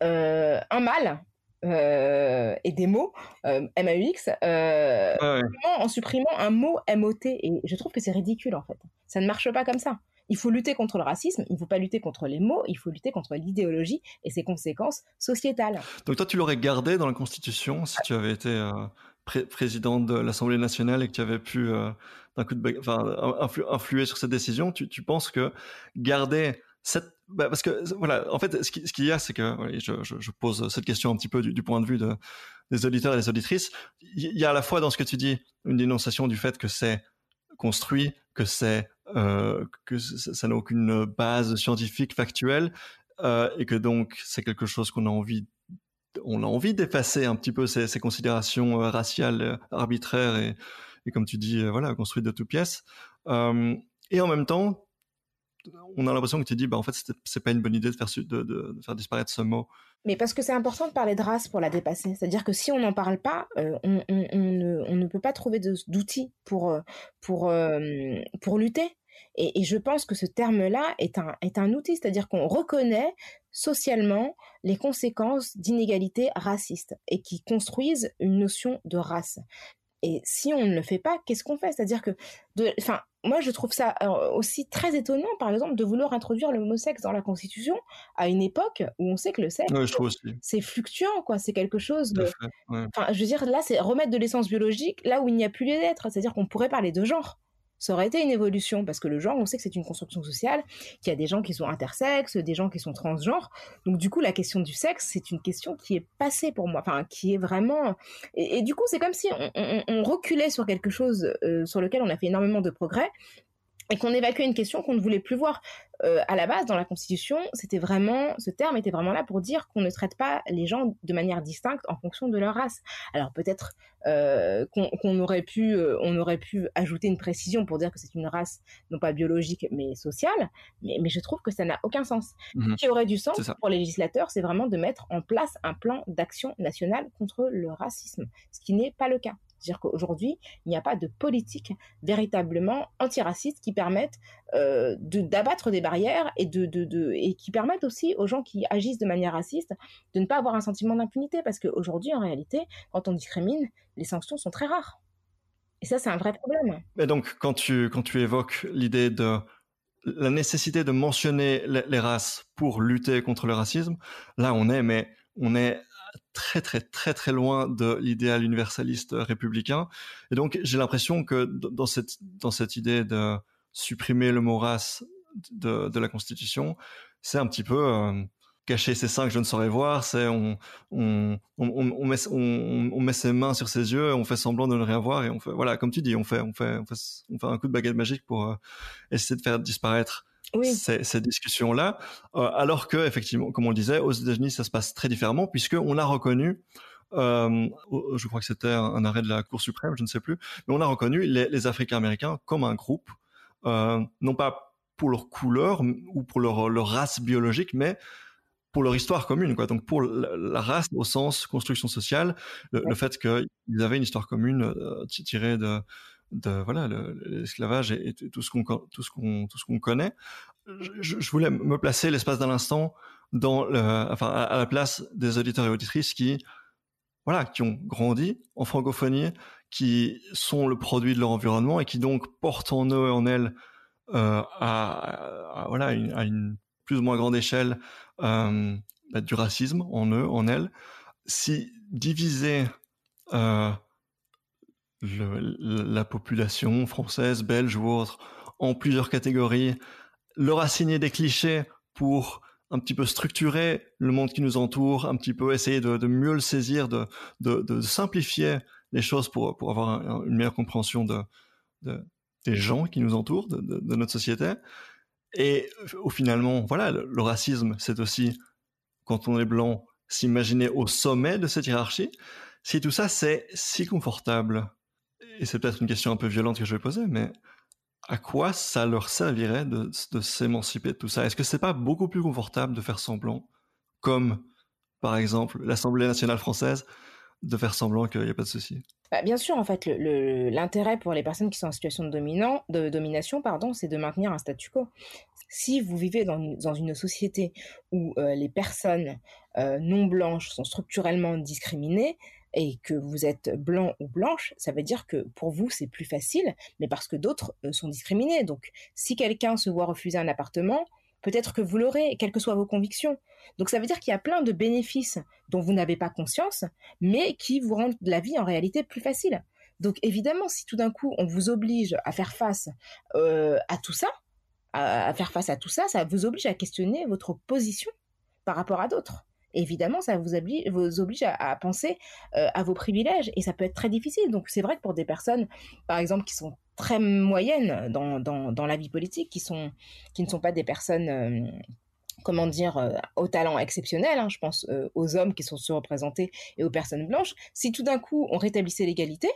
un mal euh, et des mots euh, MAUX euh, en supprimant un mot MOT. Et je trouve que c'est ridicule en fait. Ça ne marche pas comme ça. Il faut lutter contre le racisme, il ne faut pas lutter contre les mots, il faut lutter contre l'idéologie et ses conséquences sociétales. Donc toi, tu l'aurais gardé dans la Constitution si tu avais été euh, président de l'Assemblée nationale et que tu avais pu d'un coup de influer sur cette décision? Tu, tu penses que garder cette bah parce que voilà, en fait, ce qu'il y a, c'est que je, je, je, pose cette question un petit peu du, du point de vue de, des auditeurs et des auditrices. Il y a à la fois dans ce que tu dis une dénonciation du fait que c'est construit, que c'est euh, que ça n'a aucune base scientifique factuelle euh, et que donc c'est quelque chose qu'on a envie on a envie d'effacer un petit peu ces, ces considérations euh, raciales euh, arbitraires et, et, comme tu dis voilà construites de toutes pièces euh, et en même temps on a l'impression que tu dis, bah, en fait, c'est pas une bonne idée de faire, disparaître ce mot. Mais parce que c'est important de parler de race pour la dépasser. C'est-à-dire que si on n'en parle pas, euh, on, ne, peut pas trouver d'outils pour, euh, pour, euh, pour lutter. Et, et, je pense que ce terme-là est un, est un outil, c'est-à-dire qu'on reconnaît socialement les conséquences d'inégalités racistes et qui construisent une notion de race. Et si on ne le fait pas, qu'est-ce qu'on fait? C'est-à-dire que, enfin, moi, je trouve ça euh, aussi très étonnant, par exemple, de vouloir introduire le dans la Constitution à une époque où on sait que le sexe, c'est fluctuant, quoi. C'est quelque chose de. Enfin, je veux dire, là, c'est remettre de l'essence biologique là où il n'y a plus lieu d'être. C'est-à-dire qu'on pourrait parler de genre ça aurait été une évolution parce que le genre, on sait que c'est une construction sociale, qu'il y a des gens qui sont intersexes, des gens qui sont transgenres. Donc du coup, la question du sexe, c'est une question qui est passée pour moi, enfin qui est vraiment. Et, du coup, c'est comme si on, reculait sur quelque chose euh, sur lequel on a fait énormément de progrès et qu'on évacuait une question qu'on ne voulait plus voir. Euh, à la base, dans la Constitution, c'était vraiment, ce terme était vraiment là pour dire qu'on ne traite pas les gens de manière distincte en fonction de leur race. Alors peut-être euh, qu'on aurait pu, euh, on aurait pu ajouter une précision pour dire que c'est une race non pas biologique mais sociale, mais, mais je trouve que ça n'a aucun sens. Ce mhm. qui aurait du sens pour les législateurs, c'est vraiment de mettre en place un plan d'action national contre le racisme, ce qui n'est pas le cas. C'est-à-dire qu'aujourd'hui, il n'y a pas de politique véritablement antiraciste qui permette euh, d'abattre des barrières et, de, de, de, et qui permettent aussi aux gens qui agissent de manière raciste de ne pas avoir un sentiment d'impunité. Parce qu'aujourd'hui, en réalité, quand on discrimine, les sanctions sont très rares. Et ça, c'est un vrai problème. Et donc, quand tu, quand tu évoques l'idée de la nécessité de mentionner les, races pour lutter contre le racisme, là, on est, mais on est très très très très loin de l'idéal universaliste républicain. Et donc j'ai l'impression que dans cette dans cette idée de supprimer le mot race de, la Constitution, c'est un petit peu euh, cacher ses seins que je ne saurais voir. C'est on on, on, met, on, met ses mains sur ses yeux, on fait semblant de ne rien voir et on voilà comme tu dis, on fait on fait on fait, on fait un coup de baguette magique pour euh, essayer de faire disparaître oui. ces, discussions-là, euh, alors que effectivement, comme on le disait, aux États-Unis, ça se passe très différemment puisque on a reconnu euh, je crois que c'était un, arrêt de la Cour suprême, je ne sais plus, mais on a reconnu les, les Africains américains comme un groupe, euh, non pas pour leur couleur ou pour leur, leur, race biologique, mais pour leur histoire commune, quoi. Donc pour la, race au sens construction sociale, le, le fait qu'ils avaient une histoire commune tirée de, de voilà l'esclavage et, tout ce qu'on tout ce qu'on tout ce qu'on connaît. Je, voulais me placer l'espace d'un instant dans le, enfin à, la place des auditeurs et auditrices qui voilà qui ont grandi en francophonie, qui sont le produit de leur environnement et qui donc portent en eux et en elles euh, à, à, voilà une, à une plus ou moins grande échelle euh, bah, du racisme en eux en elles. Si diviser euh, la population française, belge ou autre en plusieurs catégories, leur assigner des clichés pour un petit peu structurer le monde qui nous entoure, un petit peu essayer de, mieux le saisir, de, simplifier les choses pour, avoir un, une meilleure compréhension de, des gens qui nous entourent, de, notre société. Et au finalement, voilà, le racisme, c'est aussi, quand on est blanc, s'imaginer au sommet de cette hiérarchie. Si tout ça, c'est si confortable, et c'est peut-être une question un peu violente que je vais poser, mais à quoi ça leur servirait de, s'émanciper de tout ça? Est-ce que c'est pas beaucoup plus confortable de faire semblant, comme par exemple l'Assemblée nationale française de faire semblant qu'il n'y a pas de souci? Bah, Bien sûr, en fait, l'intérêt pour les personnes qui sont en situation de, dominant, de domination, pardon, c'est de maintenir un statu quo. Si vous vivez dans, une société où euh, les personnes euh, non blanches sont structurellement discriminées, et que vous êtes blanc ou blanche, ça veut dire que pour vous c'est plus facile, mais parce que d'autres euh, sont discriminés. Donc si quelqu'un se voit refuser un appartement, peut-être que vous l'aurez, quelles que soient vos convictions. Donc ça veut dire qu'il y a plein de bénéfices dont vous n'avez pas conscience, mais qui vous rendent la vie en réalité plus facile. Donc évidemment, si tout d'un coup on vous oblige à faire face euh, à tout ça, à, faire face à tout ça, ça vous oblige à questionner votre position par rapport à d'autres. Évidemment, ça vous oblige, à, penser euh, à vos privilèges et ça peut être très difficile. Donc c'est vrai que pour des personnes, par exemple, qui sont très moyennes dans, dans, la vie politique, qui, sont, qui ne sont pas des personnes, euh, comment dire, euh, au talent exceptionnel, hein, je pense euh, aux hommes qui sont surreprésentés et aux personnes blanches, si tout d'un coup on rétablissait l'égalité,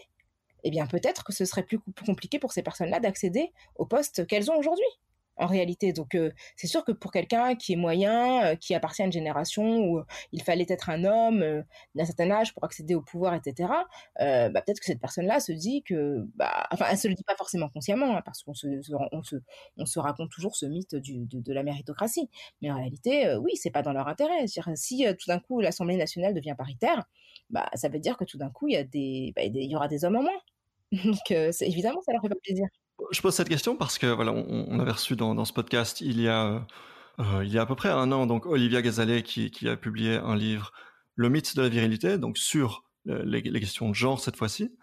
eh bien peut-être que ce serait plus compliqué pour ces personnes-là d'accéder aux postes qu'elles ont aujourd'hui en réalité. Donc euh, c'est sûr que pour quelqu'un qui est moyen, euh, qui appartient à une génération où il fallait être un homme euh, d'un certain âge pour accéder au pouvoir, etc. bah, peut-être que cette personne-là se dit que, bah, enfin, elle se le dit pas forcément consciemment, hein, parce qu'on se, on se, on se raconte toujours ce mythe de, la méritocratie. Mais en réalité, oui, c'est pas dans leur intérêt. si tout d'un coup l'Assemblée nationale devient paritaire, bah, ça veut dire que tout d'un coup il y bah, y aura des hommes en moins. Donc évidemment, ça leur fait pas plaisir. Je pose cette question parce que voilà, on, avait reçu dans, ce podcast il y a euh, il y a à peu près un an donc Olivia Gazalet qui, a publié un livre Le mythe de la virilité donc sur les, questions de genre cette fois-ci.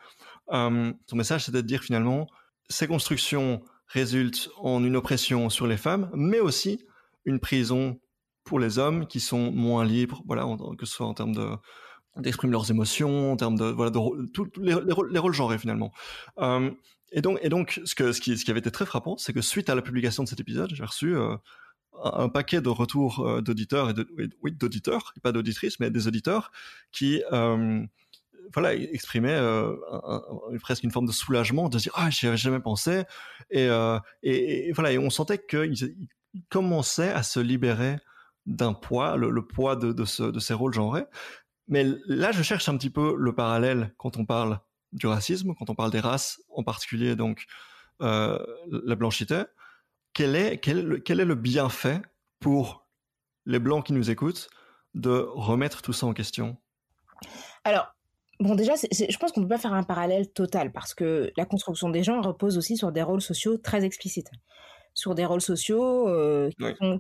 Euh, son message c'était de dire finalement ces constructions résultent en une oppression sur les femmes, mais aussi une prison pour les hommes qui sont moins libres, voilà, que ce soit en termes de d'exprimer leurs émotions, en termes de voilà, de, les, rôles, les, genrés finalement. Euh, et donc, ce, qui, avait été très frappant, c'est que suite à la publication de cet épisode, j'ai reçu euh, un, paquet de retours euh, d'auditeurs et d'auditeurs, pas d'auditrices, mais des auditeurs qui euh, voilà, exprimaient presque une forme de soulagement, de dire ah j'y avais jamais pensé, et, voilà, et on sentait qu'ils commençaient à se libérer d'un poids, le, poids de, de ces rôles genrés. Mais là, je cherche un petit peu le parallèle quand on parle du racisme, quand on parle des races, en particulier donc euh, la blanchité, quel est, quel, quel est le bienfait pour les blancs qui nous écoutent de remettre tout ça en question? Alors, Bon, déjà, je pense qu'on ne peut pas faire un parallèle total parce que la construction des gens repose aussi sur des rôles sociaux très explicites sur des rôles sociaux euh,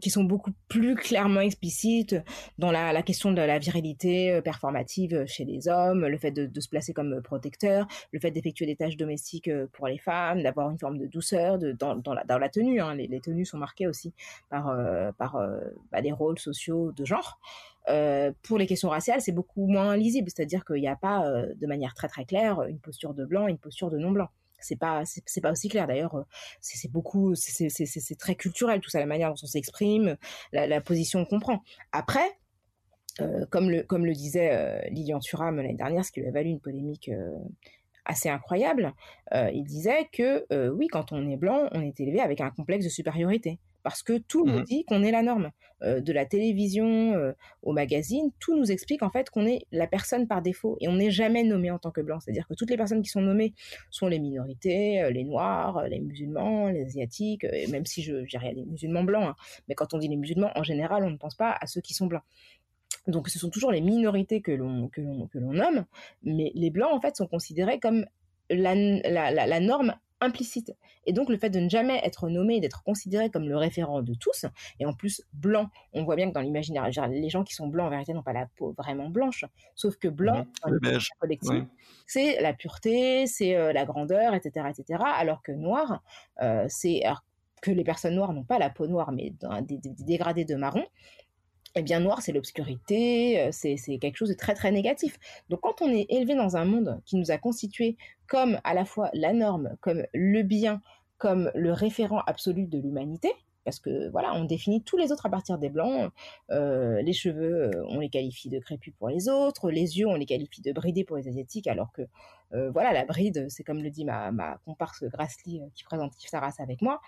qui, sont, beaucoup plus clairement explicites dans la, la question de la virilité euh, performative chez les hommes, le fait de, de se placer comme protecteur, le fait d'effectuer des tâches domestiques euh, pour les femmes, d'avoir une forme de douceur de, dans, dans, la, dans la tenue. Hein. Les, les, tenues sont marquées aussi par, euh, par euh, bah, des rôles sociaux de genre. Euh, pour les questions raciales, c'est beaucoup moins lisible, c'est-à-dire qu'il n'y a pas de manière très très claire une posture de blanc et une posture de non blanc c'est pas c'est pas aussi clair. D'ailleurs euh, c'est beaucoup c'est très culturel tout ça la manière dont on s'exprime la, position qu'on prend. Après euh, comme le comme le disait euh, Lilian Thuram l'année dernière ce qui lui a valu une polémique assez incroyable il disait que oui quand on est blanc on est élevé avec un complexe de supériorité parce que tout nous mmh dit qu'on est la norme. Euh, de la télévision euh, au magazine, tout nous explique en fait qu'on est la personne par défaut et on n'est jamais nommé en tant que blanc. C'est-à-dire que toutes les personnes qui sont nommées sont les minorités, euh, les noirs, les musulmans, les asiatiques, et même si je dirais les musulmans blancs, hein. mais quand on dit les musulmans, en général, on ne pense pas à ceux qui sont blancs. Donc ce sont toujours les minorités que l'on que l'on que l'on nomme, mais les blancs en fait sont considérés comme la, la, la, la norme implicite. Et donc le fait de ne jamais être nommé, d'être considéré comme le référent de tous, et en plus blanc, on voit bien que dans l'imaginaire, les gens qui sont blancs en vérité n'ont pas la peau vraiment blanche, sauf que blanc, c'est la pureté, c'est euh, la grandeur, etc., etc. Alors que noir, euh, c'est que les personnes noires n'ont pas la peau noire, mais des, des dégradés de marron, eh bien noir, c'est l'obscurité, euh, c'est quelque chose de très très négatif. Donc quand on est élevé dans un monde qui nous a constitué comme à la fois la norme, comme le bien, comme le référent absolu de l'humanité, parce que voilà, on définit tous les autres à partir des blancs. Euh, les cheveux, euh, on les qualifie de crépus pour les autres. Les yeux, on les qualifie de bridés pour les asiatiques, alors que voilà, la bride, c'est comme le dit ma, ma comparse Grassley qui présente sa race avec moi,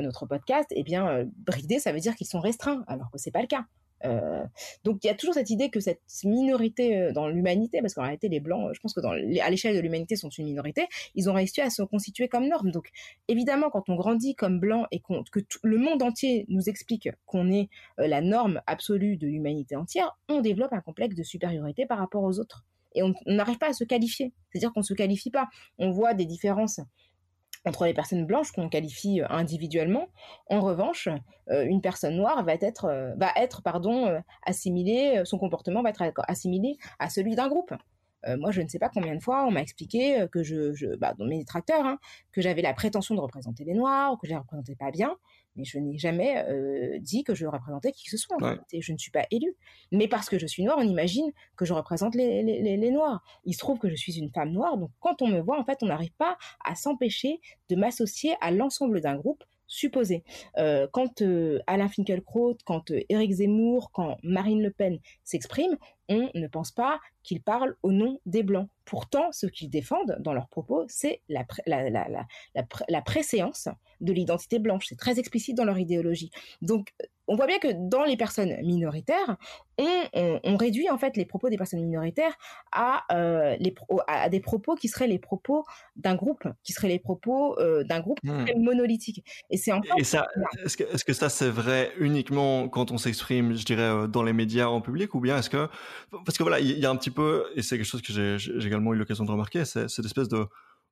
notre podcast. Eh bien, bridé, ça veut dire qu'ils sont restreints, alors que c'est pas le cas Euh, donc il y a toujours cette idée que cette minorité euh, dans l'humanité, parce qu'en réalité les blancs, je pense que dans, à l'échelle de l'humanité sont une minorité, ils ont réussi à se constituer comme norme. Donc évidemment quand on grandit comme blanc et que le monde entier nous explique qu'on est euh, la norme absolue de l'humanité entière, on développe un complexe de supériorité par rapport aux autres. Et on n'arrive pas à se qualifier. C'est-à-dire qu'on ne se qualifie pas. On voit des différences entre les personnes blanches qu'on qualifie euh, individuellement. En revanche, euh, une personne noire va être, euh, va être pardon, assimilée, son comportement va être assimilé à celui d'un groupe. moi, je ne sais pas combien de fois on m'a expliqué que je, je bah, dans mes détracteurs, hein, que j'avais la prétention de représenter les Noirs, ou que je les représentais pas bien mais je n'ai jamais euh, dit que je représentais qui que ce soit. je ne suis pas élue. Mais parce que je suis noire, on imagine que je représente les, les, les, noirs. Il se trouve que je suis une femme noire, donc quand on me voit, en fait, on n'arrive pas à s'empêcher de m'associer à l'ensemble d'un groupe supposé. Euh, quand euh, Alain Finkielkraut, quand Éric Zemmour, quand Marine Le Pen s'expriment, on ne pense pas qu'ils parlent au nom des Blancs. Pourtant, ce qu'ils défendent dans leurs propos, c'est la, la, la, la, préséance de l'identité blanche. C'est très explicite dans leur idéologie. Donc, on voit bien que dans les personnes minoritaires, on, réduit en fait les propos des personnes minoritaires à, euh, les à des propos qui seraient les propos d'un groupe, qui seraient les propos euh, d'un groupe hmm. monolithique. Et c'est encore. Et ça, est-ce que, est-ce que ça c'est vrai uniquement quand on s'exprime, je dirais, euh, dans les médias en public, ou bien est-ce que parce que voilà, il y, a un petit peu, et c'est quelque chose que j'ai également eu l'occasion de remarquer, c'est cette espèce de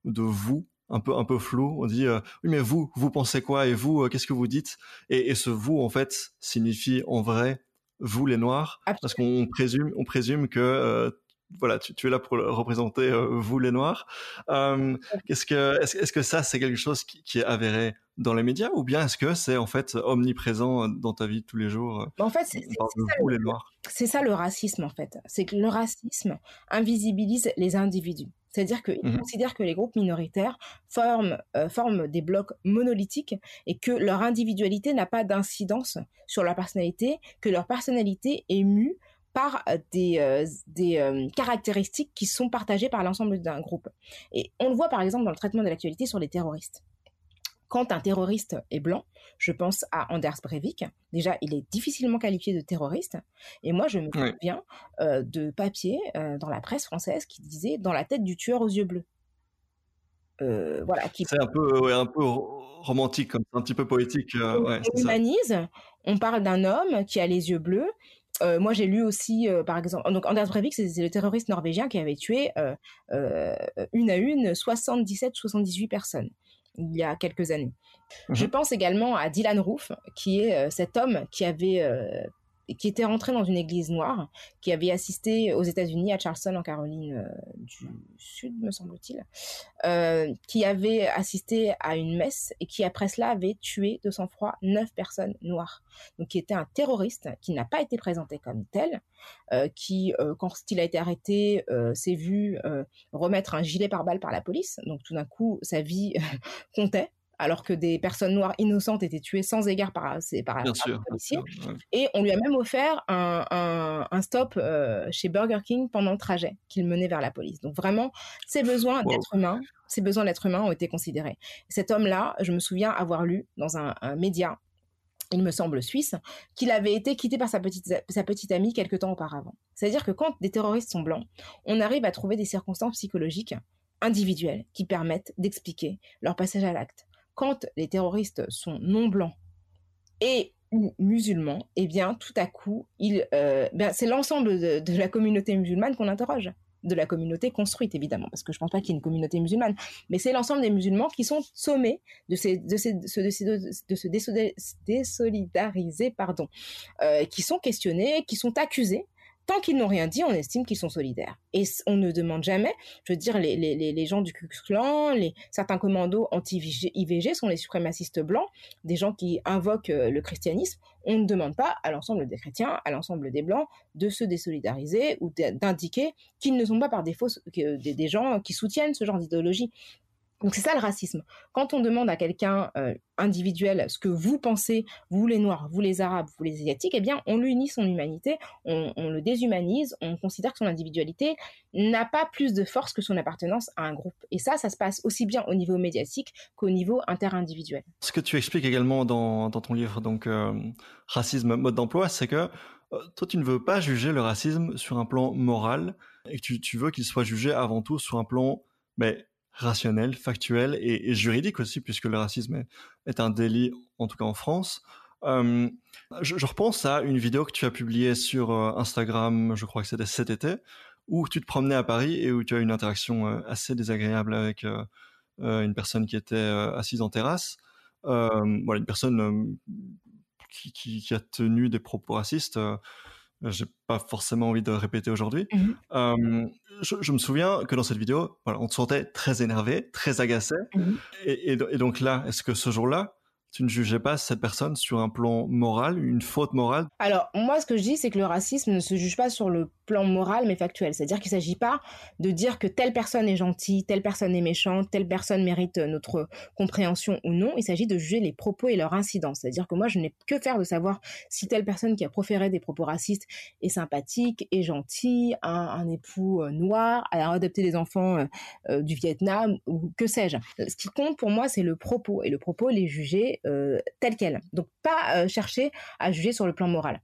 de vous un peu un peu flou. On dit euh, oui mais vous vous pensez quoi et vous euh, qu'est-ce que vous dites? Et, et, ce vous en fait signifie en vrai vous les noirs parce qu'on présume on présume que euh, voilà, tu, tu, es là pour représenter vous les noirs. qu'est-ce que est-ce, est-ce que ça c'est quelque chose qui, qui, est avéré dans les médias ou bien est-ce que c'est en fait omniprésent dans ta vie tous les jours bah, En fait, c'est, ça, le racisme en fait. C'est que le racisme invisibilise les individus. C'est-à-dire qu'ils mmh considèrent que les groupes minoritaires forment, euh, forment des blocs monolithiques et que leur individualité n'a pas d'incidence sur leur personnalité, que leur personnalité est mue par euh, des, euh, des caractéristiques qui sont partagées par l'ensemble d'un groupe. Et on le voit par exemple dans le traitement de l'actualité sur les terroristes quand un terroriste est blanc, je pense à Anders Breivik. Déjà, il est difficilement qualifié de terroriste. Et moi, je me souviens euh, de papiers euh, dans la presse française qui disait dans la tête du tueur aux yeux bleus. Euh, voilà, c'est un peu, un peu romantique, comme un petit peu poétique. on, humanise. On parle d'un homme qui a les yeux bleus. Moi, j'ai lu aussi, par exemple, donc Anders Breivik, c'est le terroriste norvégien qui avait tué une à une 77-78 personnes il y a quelques années. Je mhm. pense également à Dylan Roof, qui est euh, cet homme qui avait euh, qui était rentré dans une église noire, qui avait assisté aux États-Unis, à Charleston, en Caroline euh, du Sud, me semble-t-il, euh, qui avait assisté à une messe et qui, après cela, avait tué de sang-froid neuf personnes noires. Donc, qui était un terroriste, qui n'a pas été présenté comme tel, euh, qui, quand il a été arrêté, s'est vu remettre un gilet pare-balles par la police. Donc, tout d'un coup, sa vie comptait alors que des personnes noires innocentes étaient tuées sans égard par, par, par policiers. Et on lui a même offert un, stop euh, chez Burger King pendant le trajet qu'il menait vers la police. Donc vraiment, ses besoins d'être humain, ses besoins d'être humain ont été considérés. Cet homme-là, je me souviens avoir lu dans un, média il me semble suisse, qu'il avait été quitté par sa petite, sa petite amie quelque temps auparavant. C'est-à-dire que quand des terroristes sont blancs, on arrive à trouver des circonstances psychologiques individuelles qui permettent d'expliquer leur passage à l'acte quand les terroristes sont non blancs et ou musulmans, eh bien, tout à coup, euh, ben, c'est l'ensemble de, la communauté musulmane qu'on interroge. De la communauté construite évidemment parce que je pense pas qu'il y ait une communauté musulmane. Mais c'est l'ensemble des musulmans qui sont sommés de, de, se désolidariser pardon euh, qui sont questionnés qui sont accusés tant qu'ils n'ont rien dit, on estime qu'ils sont solidaires. Et on ne demande jamais, je veux dire, les, gens du Ku Klux Klan, les, certains commandos anti-IVG sont les suprémacistes blancs, des gens qui invoquent euh, le christianisme. On ne demande pas à l'ensemble des chrétiens, à l'ensemble des blancs, de se désolidariser ou d'indiquer qu'ils ne sont pas par défaut des gens qui soutiennent ce genre d'idéologie. Donc c'est ça le racisme. Quand on demande à quelqu'un euh, individuel ce que vous pensez, vous les Noirs, vous les Arabes, vous les Asiatiques, eh bien on lui nie son humanité, on, le déshumanise, on considère que son individualité n'a pas plus de force que son appartenance à un groupe. Et ça, ça se passe aussi bien au niveau médiatique qu'au niveau interindividuel. Ce que tu expliques également dans, ton livre, donc euh, racisme mode d'emploi, c'est que toi, tu ne veux pas juger le racisme sur un plan moral et que tu, veux qu'il soit jugé avant tout sur un plan mais, rationnel, factuel et, juridique aussi, puisque le racisme est, un délit, en tout cas en France. je, je, repense à une vidéo que tu as publiée sur Instagram, je crois que c'était cet été, où tu te promenais à Paris et où tu as eu une interaction assez désagréable avec une personne qui était assise en terrasse. voilà, une personne qui, a tenu des propos racistes. J'ai pas forcément envie de répéter aujourd'hui. Mmh je, me souviens que dans cette vidéo, voilà, on te sentait très énervé, très agacé. Mmh et, donc là, est-ce que ce jour-là, tu ne jugeais pas cette personne sur un plan moral, une faute morale? Alors, moi, ce que je dis, c'est que le racisme ne se juge pas sur le plan moral mais factuel. C'est-à-dire qu'il ne s'agit pas de dire que telle personne est gentille, telle personne est méchante, telle personne mérite notre compréhension ou non. Il s'agit de juger les propos et leur incidence. C'est-à-dire que moi, je n'ai que faire de savoir si telle personne qui a proféré des propos racistes est sympathique, est gentille, a un époux euh, noir, a adopté des enfants euh, euh, du Vietnam ou que sais-je. Ce qui compte pour moi, c'est le propos. Et le propos, il est jugé tel quel. Donc, pas chercher à juger sur le plan moral.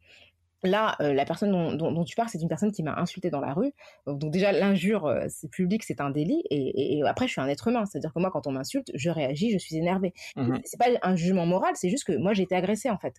Là, euh, la personne dont, tu parles, c'est une personne qui m'a insulté dans la rue. Donc déjà, l'injure, euh, c'est public, c'est un délit. Et, après, je suis un être humain. C'est-à-dire que moi, quand on m'insulte, je réagis, je suis énervée. Mmh c'est pas un jugement moral, c'est juste que moi, j'ai été agressée en fait.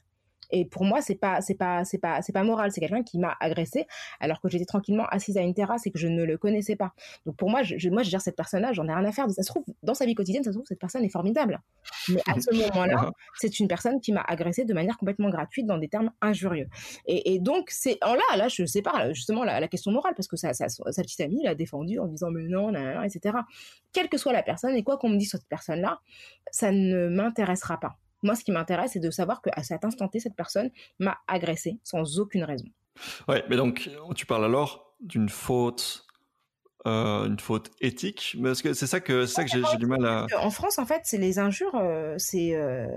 Et pour moi, c'est pas, c'est pas, c'est pas, c'est pas moral. C'est quelqu'un qui m'a agressé alors que j'étais tranquillement assise à une terrasse et que je ne le connaissais pas. Donc pour moi, je, moi, je gère cette personne-là, j'en ai rien à faire. Ça se trouve, dans sa vie quotidienne, ça se trouve, cette personne est formidable. Mais à ce moment-là, c'est une personne qui m'a agressé de manière complètement gratuite dans des termes injurieux. Et, donc, c'est, en là, là, je sais pas, justement, la, la question morale, parce que sa, sa, sa petite amie l'a défendu en disant, mais non, etc. Quelle que soit la personne et quoi qu'on me dise sur cette personne-là, ça ne m'intéressera pas. Moi, ce qui m'intéresse, c'est de savoir qu'à cet instant T, cette personne m'a agressé sans aucune raison. Ouais, mais donc, tu parles alors d'une faute euh, une faute éthique parce que c'est ça que c'est ça que j'ai du mal à en France en fait c'est les injures euh, c'est euh,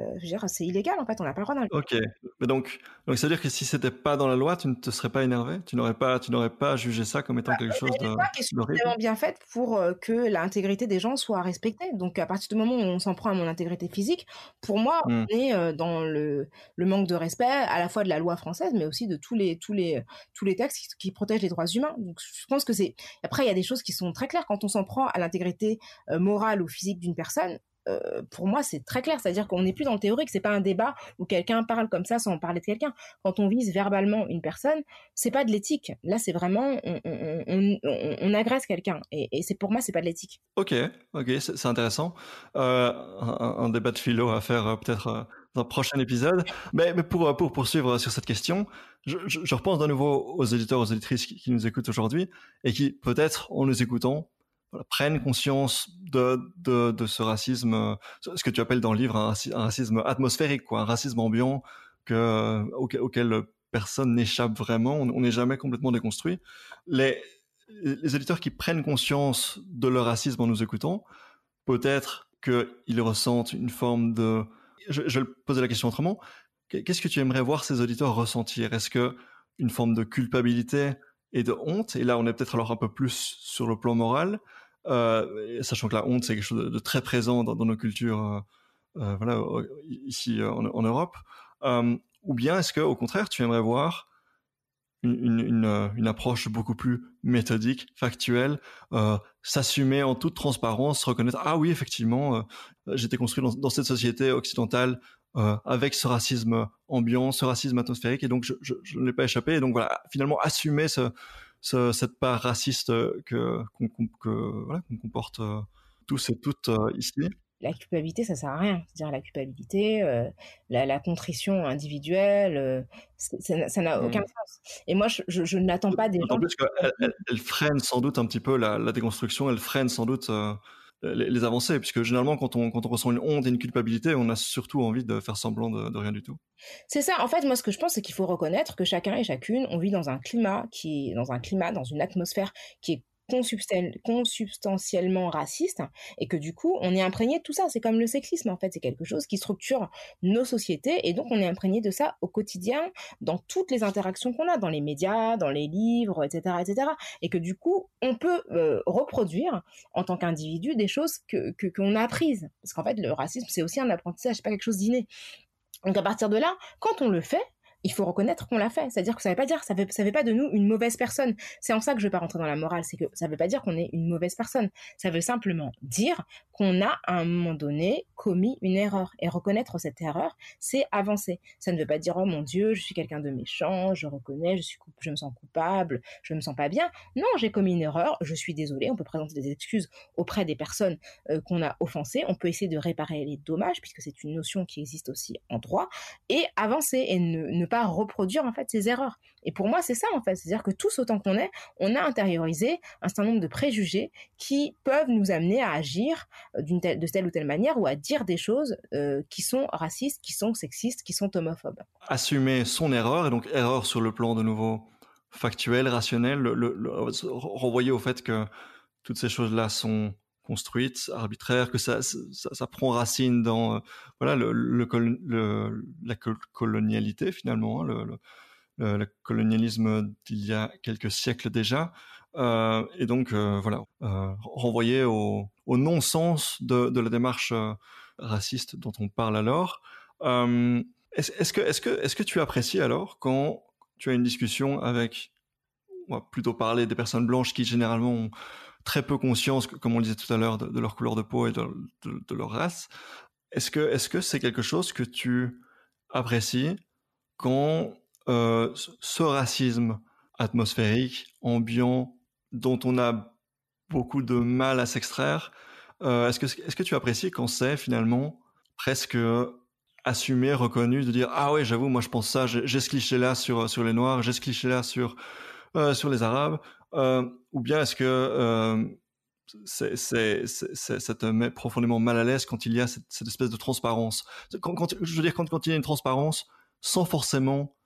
c'est illégal en fait on n'a pas le droit d'injure. Ok. Mais donc donc ça veut dire que si c'était pas dans la loi tu ne te serais pas énervé? Tu n'aurais pas tu n'aurais pas jugé ça comme étant bah, quelque chose de loi qui est suffisamment bien faite pour que l'intégrité des gens soit respectée. Donc à partir du moment où on s'en prend à mon intégrité physique pour moi mmh. on est dans le, le manque de respect à la fois de la loi française mais aussi de tous les tous les tous les textes qui, qui protègent les droits humains. Donc je pense que c'est après il y a des choses qui sont très claires. Quand on s'en prend à l'intégrité euh, morale ou physique d'une personne, euh, pour moi, c'est très clair. C'est-à-dire qu'on n'est plus dans le théorique. C'est pas un débat où quelqu'un parle comme ça sans parler de quelqu'un. Quand on vise verbalement une personne, c'est pas de l'éthique. Là, c'est vraiment on, agresse quelqu'un. Et, c'est pour moi, c'est pas de l'éthique. Ok, ok, c'est intéressant. Euh, un, débat de philo à faire peut-être un prochain épisode. Mais, pour, pour poursuivre sur cette question, je, repense de nouveau aux éditeurs, aux éditrices qui, nous écoutent aujourd'hui et qui, peut-être, en nous écoutant, prennent conscience de, ce racisme, ce que tu appelles dans le livre un, racisme atmosphérique, quoi, un racisme ambiant que, auquel, personne n'échappe vraiment, on n'est jamais complètement déconstruit. Les éditeurs qui prennent conscience de leur racisme en nous écoutant, peut-être qu'ils ressentent une forme de je, je vais poser la question autrement. Qu'est-ce que tu aimerais voir ces auditeurs ressentir? Est-ce que une forme de culpabilité et de honte? Et là, on est peut-être alors un peu plus sur le plan moral, euh, sachant que la honte c'est quelque chose de, très présent dans, nos cultures, euh, euh voilà, ici en, Europe. Ou bien est-ce que, au contraire, tu aimerais voir une, une, approche beaucoup plus méthodique, factuelle, euh, s'assumer en toute transparence, reconnaître ah oui effectivement euh, j'étais construit dans, cette société occidentale euh, avec ce racisme ambiant, ce racisme atmosphérique et donc je, ne l'ai pas échappé et donc voilà finalement assumer ce, ce, cette part raciste que qu'on euh, tous et toutes euh, ici la culpabilité, ça sert à rien. C'est-à-dire la culpabilité, euh, la, contrition individuelle, euh, ça n'a aucun mmh. sens. Et moi, je, n'attends pas des gens. En plus elle, freine sans doute un petit peu la, déconstruction, elle freine sans doute euh, les, avancées, puisque généralement, quand on, quand on ressent une honte et une culpabilité, on a surtout envie de faire semblant de, de rien du tout. C'est ça. En fait, moi, ce que je pense, c'est qu'il faut reconnaître que chacun et chacune, on vit dans un climat qui est dans un climat, dans une atmosphère qui est consubstantiellement raciste et que du coup on est imprégné de tout ça. C'est comme le sexisme en fait. C'est quelque chose qui structure nos sociétés et donc on est imprégné de ça au quotidien dans toutes les interactions qu'on a dans les médias dans les livres etc etc et que du coup on peut euh, reproduire en tant qu'individu des choses que qu'on a apprises. Parce qu'en fait le racisme c'est aussi un apprentissage pas quelque chose d'inné. Donc à partir de là quand on le fait il faut reconnaître qu'on l'a fait. C'est-à-dire que ça ne veut pas dire, ça fait, ça fait pas de nous une mauvaise personne. C'est en ça que je ne vais pas rentrer dans la morale. C'est que ça ne veut pas dire qu'on est une mauvaise personne. Ça veut simplement dire qu'on a à un moment donné commis une erreur. Et reconnaître cette erreur, c'est avancer. Ça ne veut pas dire, oh mon Dieu, je suis quelqu'un de méchant, je reconnais, je, suis, je me sens coupable, je me sens pas bien. Non, j'ai commis une erreur, je suis désolé. On peut présenter des excuses auprès des personnes euh, qu'on a offensées. On peut essayer de réparer les dommages, puisque c'est une notion qui existe aussi en droit, et avancer et ne, ne pas reproduire en fait ces erreurs. Et pour moi, c'est ça en fait, c'est-à-dire que tous autant qu'on est, on a intériorisé un certain nombre de préjugés qui peuvent nous amener à agir euh, d'une telle, de telle ou telle manière ou à dire des choses euh, qui sont racistes, qui sont sexistes, qui sont homophobes. Assumer son erreur et donc erreur sur le plan de nouveau factuel, rationnel, le, renvoyer au fait que toutes ces choses-là sont construites, arbitraires, que ça, ça, prend racine dans euh, voilà le, la colonialité finalement, hein, le, colonialisme d'il y a quelques siècles déjà, euh, et donc euh, voilà, euh, renvoyer au, non-sens de, de, la démarche raciste dont on parle alors. Est-ce est que, est que, est que tu apprécies alors quand tu as une discussion avec, on va plutôt parler des personnes blanches qui généralement ont très peu conscience, comme on le disait tout à l'heure, de, leur couleur de peau et de, leur race. Est-ce que est-ce que c'est quelque chose que tu apprécies quand euh, ce racisme atmosphérique, ambiant, dont on a beaucoup de mal à s'extraire, euh, est-ce que, est que tu apprécies quand c'est finalement presque assumé, reconnu, de dire ah ouais j'avoue moi je pense ça, j'ai ce cliché là sur sur les noirs, j'ai ce cliché là sur sur les arabes, euh, ou bien est-ce que euh, c'est, ça te met profondément mal à l'aise quand il y a cette, espèce de transparence? Je veux dire quand, il y a une transparence sans forcément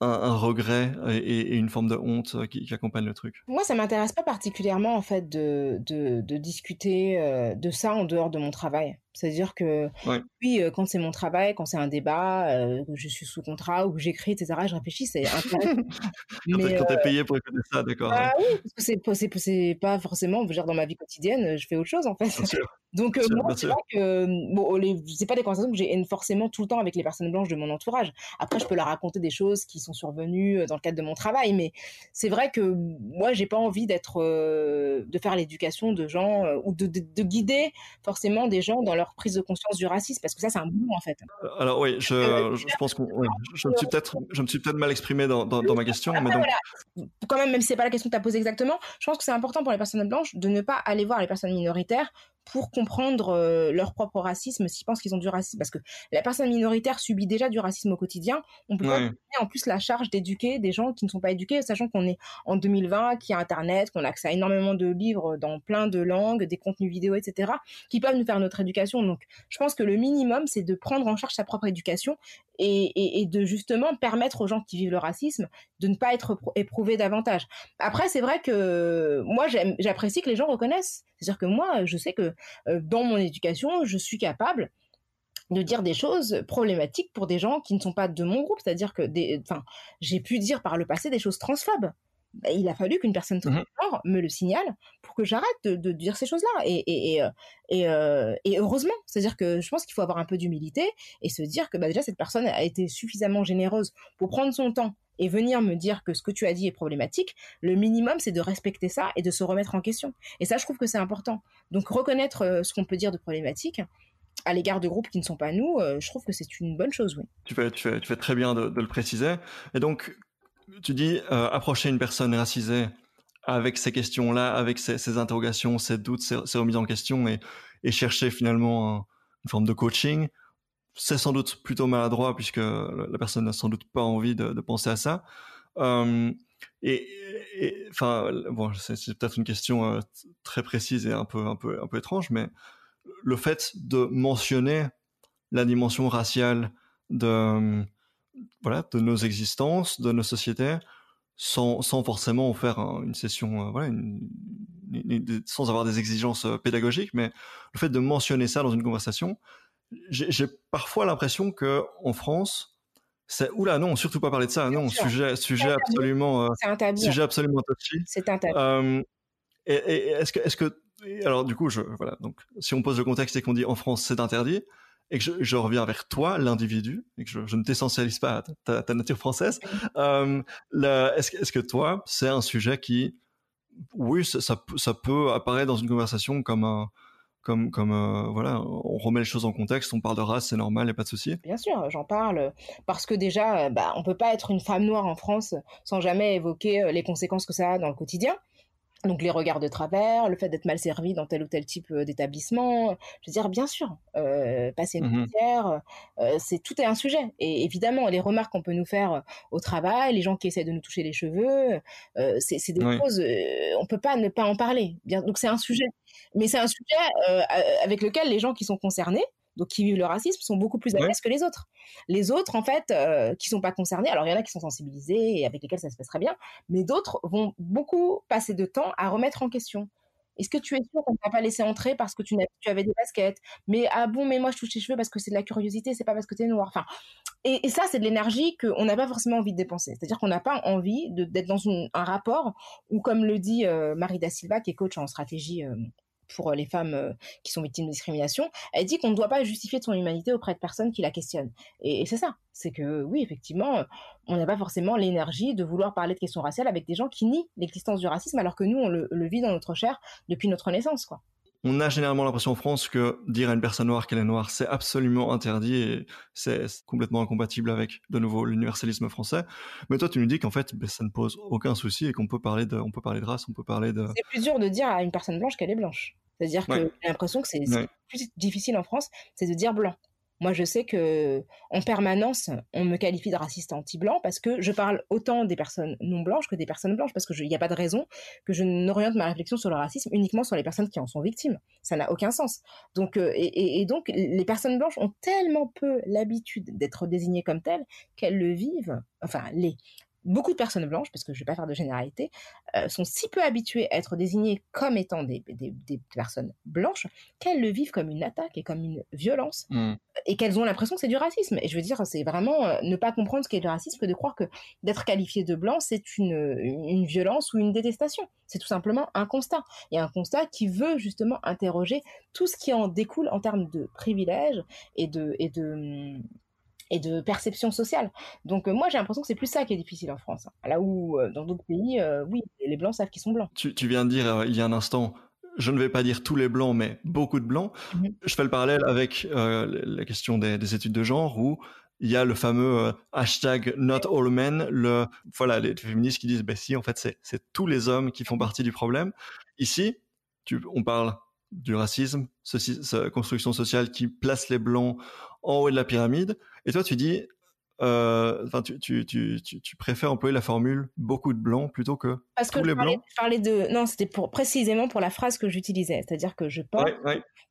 un, regret et, une forme de honte euh, qui, accompagne le truc? Moi, ça m'intéresse pas particulièrement en fait de, discuter euh, de ça en dehors de mon travail. C'est-à-dire que oui, quand c'est mon travail, quand c'est un débat, euh, je suis sous contrat ou j'écris, etc., je réfléchis, c'est intéressant. mais quand t'es payé pour écouter ça, d'accord. Ah oui, parce que c'est, c'est, pas forcément, dire, dans ma vie quotidienne, je fais autre chose en fait. Donc moi, c'est vrai que bon, les, c'est pas des conversations que j'ai forcément tout le temps avec les personnes blanches de mon entourage. Après, je peux leur raconter des choses qui sont survenues dans le cadre de mon travail, mais c'est vrai que moi, j'ai pas envie d'être, de faire l'éducation de gens ou de, de, de, guider forcément des gens dans leur prise de conscience du racisme parce que ça c'est un boulot en fait. Euh, alors oui, je, euh, je, pense que je me suis peut-être je me suis peut-être mal exprimé dans, dans, dans ma question, mais donc quand même même si c'est pas la question que tu as posée exactement, je pense que c'est important pour les personnes blanches de ne pas aller voir les personnes minoritaires pour comprendre euh, leur propre racisme s'ils pensent qu'ils ont du racisme. Parce que la personne minoritaire subit déjà du racisme au quotidien. On peut pas en plus la charge d'éduquer des gens qui ne sont pas éduqués sachant qu'on est en 2020 qu'il y a internet qu'on a accès à énormément de livres dans plein de langues des contenus vidéo etc qui peuvent nous faire notre éducation. Donc je pense que le minimum c'est de prendre en charge sa propre éducation et, de justement permettre aux gens qui vivent le racisme de ne pas être éprouvés davantage. Après, c'est vrai que moi, j'apprécie que les gens reconnaissent. C'est-à-dire que moi, je sais que euh, dans mon éducation, je suis capable de dire des choses problématiques pour des gens qui ne sont pas de mon groupe. C'est-à-dire que, j'ai pu dire par le passé des choses transphobes. Bah, il a fallu qu'une personne mmh me le signale pour que j'arrête de, de, dire ces choses-là. Et, et, et, euh, et, euh, et heureusement, c'est-à-dire que je pense qu'il faut avoir un peu d'humilité et se dire que bah, déjà cette personne a été suffisamment généreuse pour prendre son temps et venir me dire que ce que tu as dit est problématique, le minimum c'est de respecter ça et de se remettre en question. Et ça, je trouve que c'est important. Donc reconnaître euh, ce qu'on peut dire de problématique à l'égard de groupes qui ne sont pas nous, euh, je trouve que c'est une bonne chose, oui. Tu fais, tu fais, tu fais très bien de, de, le préciser. Et donc, tu dis euh, approcher une personne racisée avec ces questions-là, avec ces, interrogations, ces doutes, ces, remises en question et, et chercher finalement un, une forme de coaching, c'est sans doute plutôt maladroit puisque la personne n'a sans doute pas envie de, de penser à ça. Euh, et, enfin, bon, c'est peut-être une question euh, très précise et un peu, un peu, un peu étrange, mais le fait de mentionner la dimension raciale de, voilà, de nos existences, de nos sociétés, sans, sans forcément en faire une session, euh, voilà, une, une, sans avoir des exigences euh, pédagogiques, mais le fait de mentionner ça dans une conversation, j'ai parfois l'impression que en France, c'est oula non, surtout pas parler de ça, non, sujet, sujet absolument, euh, sujet absolument touchy. C'est un tabou. Euh, et, et est-ce que, est-ce que, alors du coup, je, voilà, donc si on pose le contexte et qu'on dit en France c'est interdit, et que je, reviens vers toi, l'individu, et que je, ne t'essentialise pas à ta, nature française, euh, est-ce, que toi, c'est un sujet qui, oui, ça, ça, peut apparaître dans une conversation comme un, comme, comme euh, voilà, on remet les choses en contexte, on parle de race, c'est normal, il n'y a pas de souci. Bien sûr, j'en parle parce que déjà, bah, on peut pas être une femme noire en France sans jamais évoquer les conséquences que ça a dans le quotidien. Donc les regards de travers, le fait d'être mal servi dans tel ou tel type euh, d'établissement, je veux dire bien sûr, euh, passer une mmh frontière, euh, c'est tout est un sujet. Et évidemment, les remarques qu'on peut nous faire au travail, les gens qui essaient de nous toucher les cheveux, c'est des choses, on peut pas ne pas en parler. Bien, donc c'est un sujet, mais c'est un sujet avec lequel les gens qui sont concernés donc qui vivent le racisme, sont beaucoup plus à l'aise que les autres. Les autres, en fait, euh, qui sont pas concernés, alors il y en a qui sont sensibilisés et avec lesquels ça se passe très bien, mais d'autres vont beaucoup passer de temps à remettre en question. Est-ce que tu es sûr qu'on t'a pas laissé entrer parce que tu, tu, avais des baskets? Mais ah bon, mais moi je touche tes cheveux parce que c'est de la curiosité, c'est pas parce que tu es noir. Enfin, et, ça, c'est de l'énergie qu'on n'a pas forcément envie de dépenser. C'est-à-dire qu'on n'a pas envie d'être dans un rapport où, comme le dit euh, Marie Da Silva, qui est coach en stratégie euh, pour euh, les femmes euh, qui sont victimes de discrimination, elle dit qu'on ne doit pas justifier son humanité auprès de personnes qui la questionnent. Et, c'est ça, c'est que oui, effectivement, euh, on n'a pas forcément l'énergie de vouloir parler de questions raciales avec des gens qui nient l'existence du racisme alors que nous, on le, vit dans notre chair depuis notre naissance, quoi. On a généralement l'impression en France que dire à une personne noire qu'elle est noire, c'est absolument interdit et c'est complètement incompatible avec, de nouveau, l'universalisme français. Mais toi, tu nous dis qu'en fait, ben, ça ne pose aucun souci et qu'on peut parler de, on peut parler de race, on peut parler de. C'est plus dur de dire à une personne blanche qu'elle est blanche. C'est-à-dire que j'ai l'impression que c'est plus difficile en France, c'est de dire blanc. Moi, je sais que en permanence, on me qualifie de raciste anti-blanc parce que je parle autant des personnes non blanches que des personnes blanches, parce qu'il n'y a pas de raison que je n'oriente ma réflexion sur le racisme uniquement sur les personnes qui en sont victimes. Ça n'a aucun sens. Donc, euh, et, donc, les personnes blanches ont tellement peu l'habitude d'être désignées comme telles qu'elles le vivent. Enfin, les beaucoup de personnes blanches, parce que je ne vais pas faire de généralité, euh, sont si peu habituées à être désignées comme étant des, personnes blanches qu'elles le vivent comme une attaque et comme une violence mmh. et qu'elles ont l'impression que c'est du racisme. Et je veux dire, c'est vraiment euh, ne pas comprendre ce qu'est le racisme que de croire que d'être qualifié de blanc, c'est une, une violence ou une détestation. C'est tout simplement un constat. Et un constat qui veut justement interroger tout ce qui en découle en termes de privilèges et de, et de, et de perception sociale. Donc euh, moi j'ai l'impression que c'est plus ça qui est difficile en France. Hein. Là où euh, dans d'autres pays, euh, oui, les blancs savent qu'ils sont blancs. Tu, viens de dire il y a un instant, je ne vais pas dire tous les blancs, mais beaucoup de blancs. Mmh je fais le parallèle avec la question des, études de genre où il y a le fameux hashtag not all men, le, voilà, les féministes qui disent, ben si, en fait, c'est tous les hommes qui font partie du problème. Ici, tu, on parle du racisme, ceci, construction sociale qui place les blancs en haut de la pyramide. Et toi, tu dis, euh, enfin, tu, tu, tu, tu, préfères employer la formule beaucoup de blancs plutôt que Parce que tous les blancs? Je parlais de, non, c'était pour précisément pour la phrase que j'utilisais, c'est-à-dire que je pense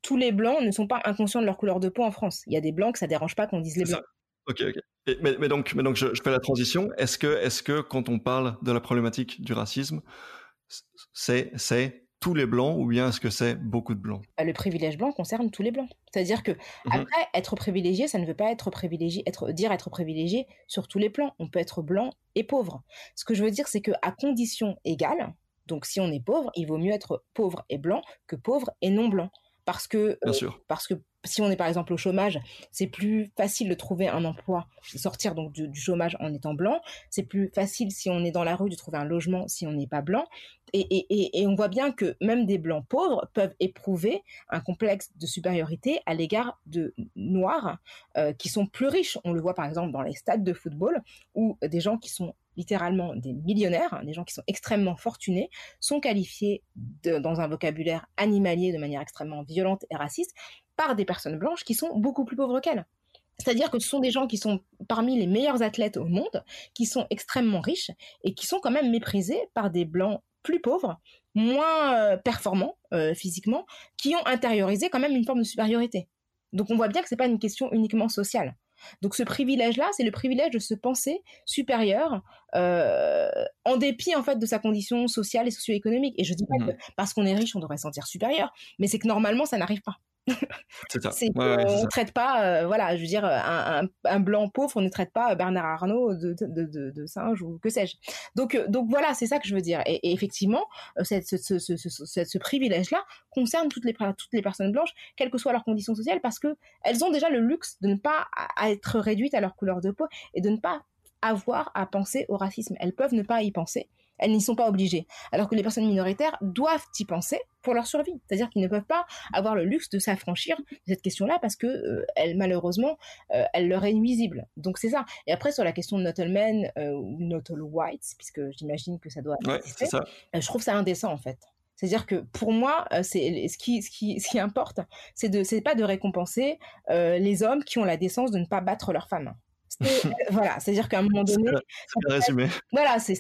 tous les blancs ne sont pas inconscients de leur couleur de peau en France. Il y a des blancs que ça dérange pas qu'on dise les blancs. Ok, ok. mais, mais, donc, mais donc je, je fais la transition. Est-ce que, est-ce que quand on parle de la problématique du racisme, c'est, c'est tous les blancs ou bien est-ce que c'est beaucoup de blancs? Bah, Le privilège blanc concerne tous les blancs. C'est-à-dire que mmh après être privilégié, ça ne veut pas être privilégié, être dire être privilégié sur tous les plans. On peut être blanc et pauvre. Ce que je veux dire, c'est que à condition égale, donc si on est pauvre, il vaut mieux être pauvre et blanc que pauvre et non blanc parce que Bien euh, sûr. parce que si on est par exemple au chômage, c'est plus facile de trouver un emploi, de sortir donc du, chômage en étant blanc. C'est plus facile si on est dans la rue de trouver un logement si on n'est pas blanc. Et, on voit bien que même des blancs pauvres peuvent éprouver un complexe de supériorité à l'égard de noirs euh, qui sont plus riches. On le voit par exemple dans les stades de football où des gens qui sont littéralement des millionnaires, des gens qui sont extrêmement fortunés, sont qualifiés dans un vocabulaire animalier de manière extrêmement violente et raciste par des personnes blanches qui sont beaucoup plus pauvres qu'elles. C'est-à-dire que ce sont des gens qui sont parmi les meilleurs athlètes au monde, qui sont extrêmement riches et qui sont quand même méprisés par des blancs plus pauvres, moins euh, performants euh, physiquement, qui ont intériorisé quand même une forme de supériorité. Donc on voit bien que ce n'est pas une question uniquement sociale. Donc ce privilège-là, c'est le privilège de se penser supérieur euh, en dépit en fait de sa condition sociale et socio-économique. Et je dis pas mmh que parce qu'on est riche, on devrait se sentir supérieur, mais c'est que normalement ça n'arrive pas. C'est ça. on ne traite pas, euh, voilà, je veux dire, un, un, blanc pauvre, on ne traite pas Bernard Arnault de, de, de, de singe ou que sais-je. Donc, euh, donc voilà, c'est ça que je veux dire. Et, effectivement, euh, cette, ce, ce, ce, ce privilège-là concerne toutes les, toutes les personnes blanches, quelles que soient leurs conditions sociales, parce que elles ont déjà le luxe de ne pas être réduites à leur couleur de peau et de ne pas avoir à penser au racisme. Elles peuvent ne pas y penser elles n'y sont pas obligées. Alors que les personnes minoritaires doivent y penser pour leur survie. C'est-à-dire qu'ils ne peuvent pas avoir le luxe de s'affranchir de cette question-là parce que euh, elle, malheureusement, euh, elle leur est nuisible. Donc c'est ça. Et après sur la question de not all men euh, ou not all whites, puisque j'imagine que ça doit exister, ça. je trouve ça indécent en fait. C'est-à-dire que pour moi, c'est ce qui, ce qui, ce qui importe, c'est de, c'est pas de récompenser les hommes qui ont la décence de ne pas battre leurs femmes. voilà, c'est-à-dire qu'à un moment donné, voilà, c'est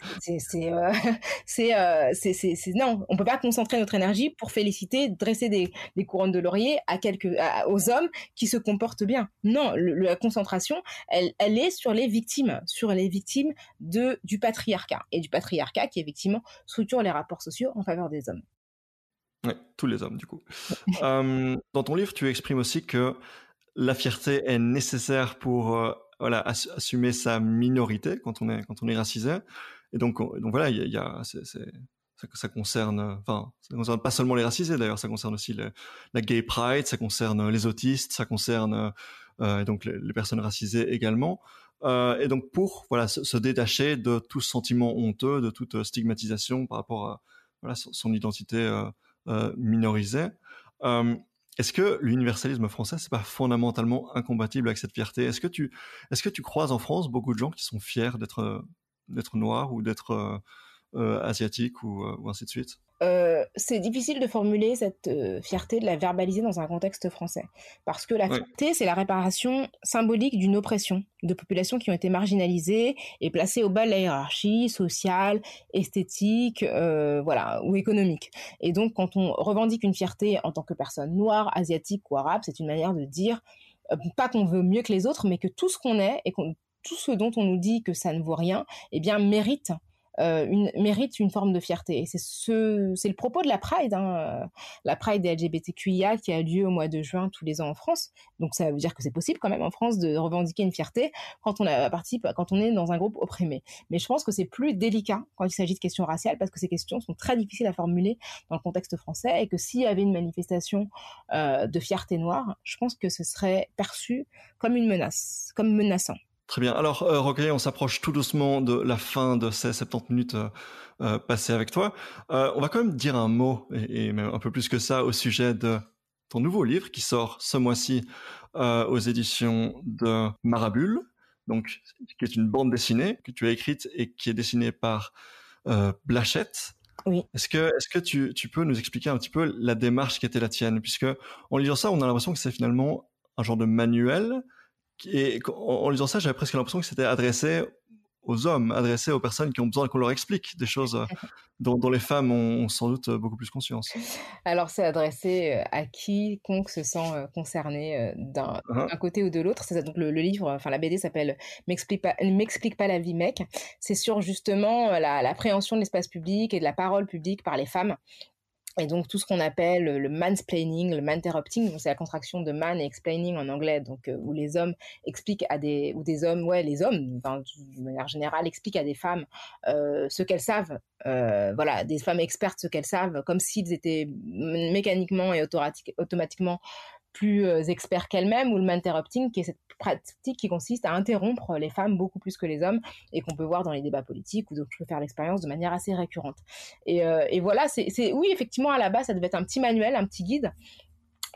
euh, euh, c'est c'est non, on peut pas concentrer notre énergie pour féliciter, dresser des, des couronnes de laurier à quelques aux hommes qui se comportent bien. Non, la concentration, elle elle est sur les victimes, sur les victimes de du patriarcat et du patriarcat qui effectivement structure les rapports sociaux en faveur des hommes. Oui, tous les hommes du coup. Euh, dans ton livre, tu exprimes aussi que la fierté est nécessaire pour voilà, assumer sa minorité quand on est quand on est racisé. Et donc donc voilà, il y a, ça, concerne, enfin, ça concerne pas seulement les racisés d'ailleurs, ça concerne aussi la gay pride, ça concerne les autistes, ça concerne euh, donc les, personnes racisées également. Euh, et donc pour voilà se, détacher de tout sentiment honteux, de toute stigmatisation par rapport à voilà son, identité euh minorisée. Est-ce que l'universalisme français, c'est pas fondamentalement incompatible avec cette fierté? Est-ce que tu, est-ce que tu croises en France beaucoup de gens qui sont fiers d'être, d'être noirs ou d'être euh, euh, asiatiques ou, euh, ou ainsi de suite? Euh, c'est difficile de formuler cette euh, fierté, de la verbaliser dans un contexte français. Parce que la fierté, c'est la réparation symbolique d'une oppression de populations qui ont été marginalisées et placées au bas de la hiérarchie sociale, esthétique, euh, voilà, ou économique. Et donc, quand on revendique une fierté en tant que personne noire, asiatique ou arabe, c'est une manière de dire, pas qu'on veut mieux que les autres, mais que tout ce qu'on est et tout ce dont on nous dit que ça ne vaut rien, eh bien, mérite euh, mérite une forme de fierté. C'est ce, c'est le propos de la Pride, hein, euh, la Pride des LGBTQIA qui a lieu au mois de juin tous les ans en France. Donc ça veut dire que c'est possible quand même en France de revendiquer une fierté quand on participe, quand on est dans un groupe opprimé. Mais je pense que c'est plus délicat quand il s'agit de questions raciales parce que ces questions sont très difficiles à formuler dans le contexte français et que s'il y avait une manifestation euh, de fierté noire, je pense que ce serait perçu comme une menace, comme menaçant. Très bien. Alors, euh, on s'approche tout doucement de la fin de ces 70 minutes euh, euh, passées avec toi. Euh, on va quand même dire un mot, et, même un peu plus que ça, au sujet de ton nouveau livre qui sort ce mois-ci aux éditions de Marabule, donc qui est une bande dessinée que tu as écrite et qui est dessinée par Blachette. Oui. Est-ce que, est-ce que tu, tu peux nous expliquer un petit peu la démarche qui était la tienne, puisque en lisant ça, on a l'impression que c'est finalement un genre de manuel et en, lisant ça, j'avais presque l'impression que c'était adressé aux hommes, adressé aux personnes qui ont besoin qu'on leur explique des choses euh, dont, les femmes ont, sans doute euh, beaucoup plus conscience. Alors c'est adressé euh, à quiconque se sent concerné uh-huh. d'un côté ou de l'autre. C'est donc le, livre, enfin la BD s'appelle M'explique pas, m'explique pas la vie mec. C'est sur justement l'appréhension de l'espace public et de la parole publique par les femmes et donc tout ce qu'on appelle le mansplaining, le manterrupting, c'est la contraction de man et explaining en anglais, donc euh, où les hommes expliquent à des ou des hommes, ouais, les hommes, de manière générale, expliquent à des femmes euh, ce qu'elles savent, euh, voilà, des femmes expertes ce qu'elles savent, comme s'ils étaient mécaniquement et automatiquement plus euh, experts qu'elles-mêmes, ou le interrupting, qui est cette pratique qui consiste à interrompre les femmes beaucoup plus que les hommes, et qu'on peut voir dans les débats politiques, ou donc je peux faire l'expérience de manière assez récurrente. Et, euh, et voilà, c'est oui, effectivement, à la base, ça devait être un petit manuel, un petit guide,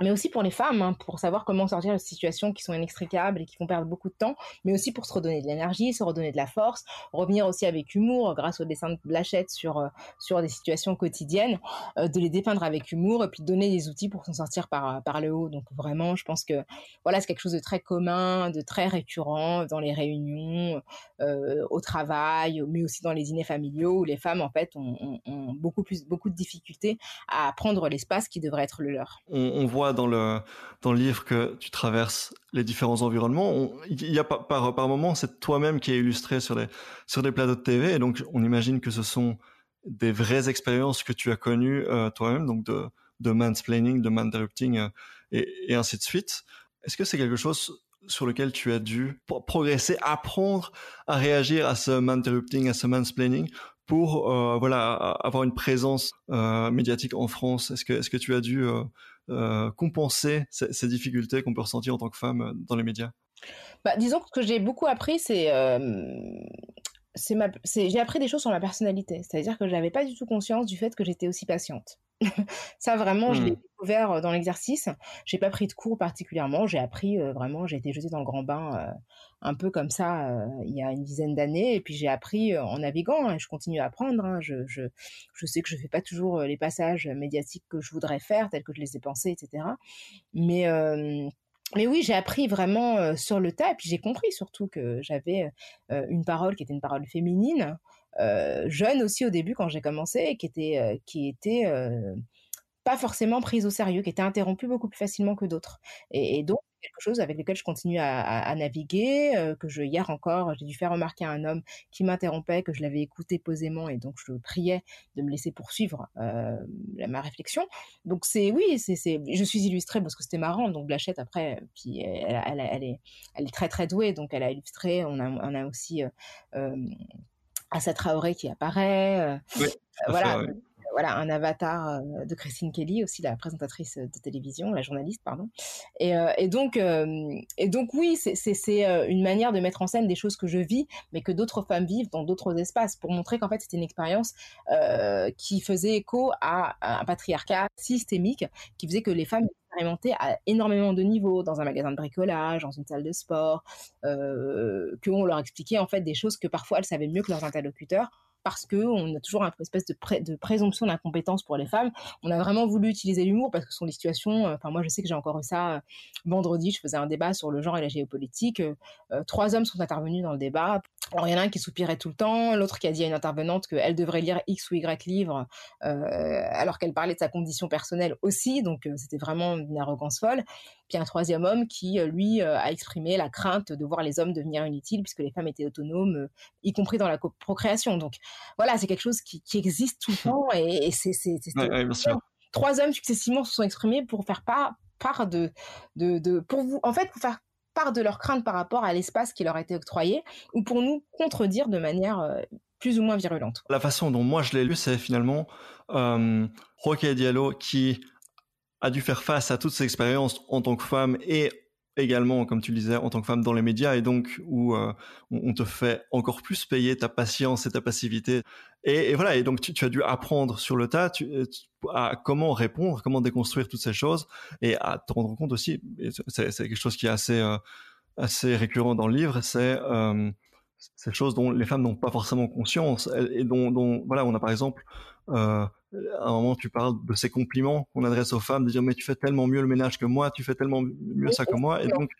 mais aussi pour les femmes, hein, pour savoir comment sortir de situations qui sont inextricables et qui font perdre beaucoup de temps, mais aussi pour se redonner de l'énergie, se redonner de la force, revenir aussi avec humour grâce au dessin de Blachette sur euh, sur des situations quotidiennes, euh, de les dépeindre avec humour et puis donner des outils pour s'en sortir par par le haut. Donc vraiment, je pense que voilà, c'est quelque chose de très commun, de très récurrent dans les réunions, euh, au travail, mais aussi dans les dîners familiaux où les femmes en fait ont, beaucoup plus beaucoup de difficultés à prendre l'espace qui devrait être le leur. On voit dans le dans le livre que tu traverses les différents environnements. il y a par par, moment c'est toi-même qui est illustré sur des sur des plateaux de TV et donc on imagine que ce sont des vraies expériences que tu as connues euh, toi-même donc de de mansplaining, de manterrupting, euh, et, ainsi de suite. Est-ce que c'est quelque chose sur lequel tu as dû progresser, apprendre à réagir à ce interrupting, à ce mansplaining pour euh, voilà avoir une présence médiatique en France? Est-ce que est-ce que tu as dû compenser ces, difficultés qu'on peut ressentir en tant que femme dans les médias bah, disons que ce que j'ai beaucoup appris, c'est j'ai appris des choses sur ma personnalité. C'est-à-dire que je n'avais pas du tout conscience du fait que j'étais aussi patiente. ça vraiment, je l'ai mmh. découvert euh, dans l'exercice. J'ai pas pris de cours particulièrement. J'ai appris euh, vraiment. J'ai été jetée dans le grand bain euh, un peu comme ça il y a une dizaine d'années. Et puis j'ai appris en naviguant. et je continue à apprendre. Hein. Je, je, je, sais que je fais pas toujours les passages médiatiques que je voudrais faire, tels que je les ai pensés, etc. Mais mais oui, j'ai appris vraiment sur le tas, et puis j'ai compris surtout que j'avais une parole qui était une parole féminine, jeune aussi au début quand j'ai commencé, qui était, qui était pas forcément prise au sérieux, qui était interrompue beaucoup plus facilement que d'autres. Et, donc, quelque chose avec lequel je continue à, naviguer, euh, que je, hier encore, j'ai dû faire remarquer à un homme qui m'interrompait, que je l'avais écouté posément et donc je priais de me laisser poursuivre euh, ma réflexion. Donc c'est, oui, c'est, je suis illustrée parce que c'était marrant. Donc Blachette, après, puis elle, elle, elle, est, elle est très très douée, donc elle a illustré. On a, on a aussi euh, Assa Traoré qui apparaît. Oui, voilà voilà, un avatar euh, de Christine Kelly, aussi la présentatrice de télévision, la journaliste, pardon. Et, euh, donc, euh, oui, c'est une manière de mettre en scène des choses que je vis, mais que d'autres femmes vivent dans d'autres espaces, pour montrer qu'en fait, c'était une expérience qui faisait écho à, un patriarcat systémique, qui faisait que les femmes expérimentaient à énormément de niveaux, dans un magasin de bricolage, dans une salle de sport, euh, qu'on leur expliquait en fait des choses que parfois elles savaient mieux que leurs interlocuteurs parce qu'on a toujours une espèce de, de présomption d'incompétence pour les femmes. On a vraiment voulu utiliser l'humour parce que ce sont des situations. Euh, enfin, moi, je sais que j'ai encore eu ça euh, vendredi. Je faisais un débat sur le genre et la géopolitique. Euh, trois hommes sont intervenus dans le débat. Il y en a un qui soupirait tout le temps, l'autre qui a dit à une intervenante qu'elle devrait lire X ou Y livre, alors qu'elle parlait de sa condition personnelle aussi. Donc, c'était vraiment une arrogance folle. Puis un troisième homme qui, lui, a exprimé la crainte de voir les hommes devenir inutiles puisque les femmes étaient autonomes, y compris dans la procréation. Donc, voilà, c'est quelque chose qui, existe tout le temps et, c'est trois hommes successivement se sont exprimés pour faire part, part de, de, pour vous, en fait, pour faire part de leur crainte par rapport à l'espace qui leur a été octroyé ou pour nous contredire de manière euh, plus ou moins virulente. La façon dont moi je l'ai lu, c'est finalement euh, Roque Diallo qui a dû faire face à toutes ces expériences en tant que femme et également, comme tu le disais, en tant que femme dans les médias, et donc où euh, on te fait encore plus payer ta patience et ta passivité. Et, voilà, et donc tu, as dû apprendre sur le tas tu, à comment répondre, comment déconstruire toutes ces choses, et à te rendre compte aussi, c'est quelque chose qui est assez, euh, assez récurrent dans le livre, c'est euh, ces choses dont les femmes n'ont pas forcément conscience, et dont, dont, voilà, on a par exemple... Euh, à un moment tu parles de ces compliments qu'on adresse aux femmes, de dire mais tu fais tellement mieux le ménage que moi, tu fais tellement mieux ça que moi, et donc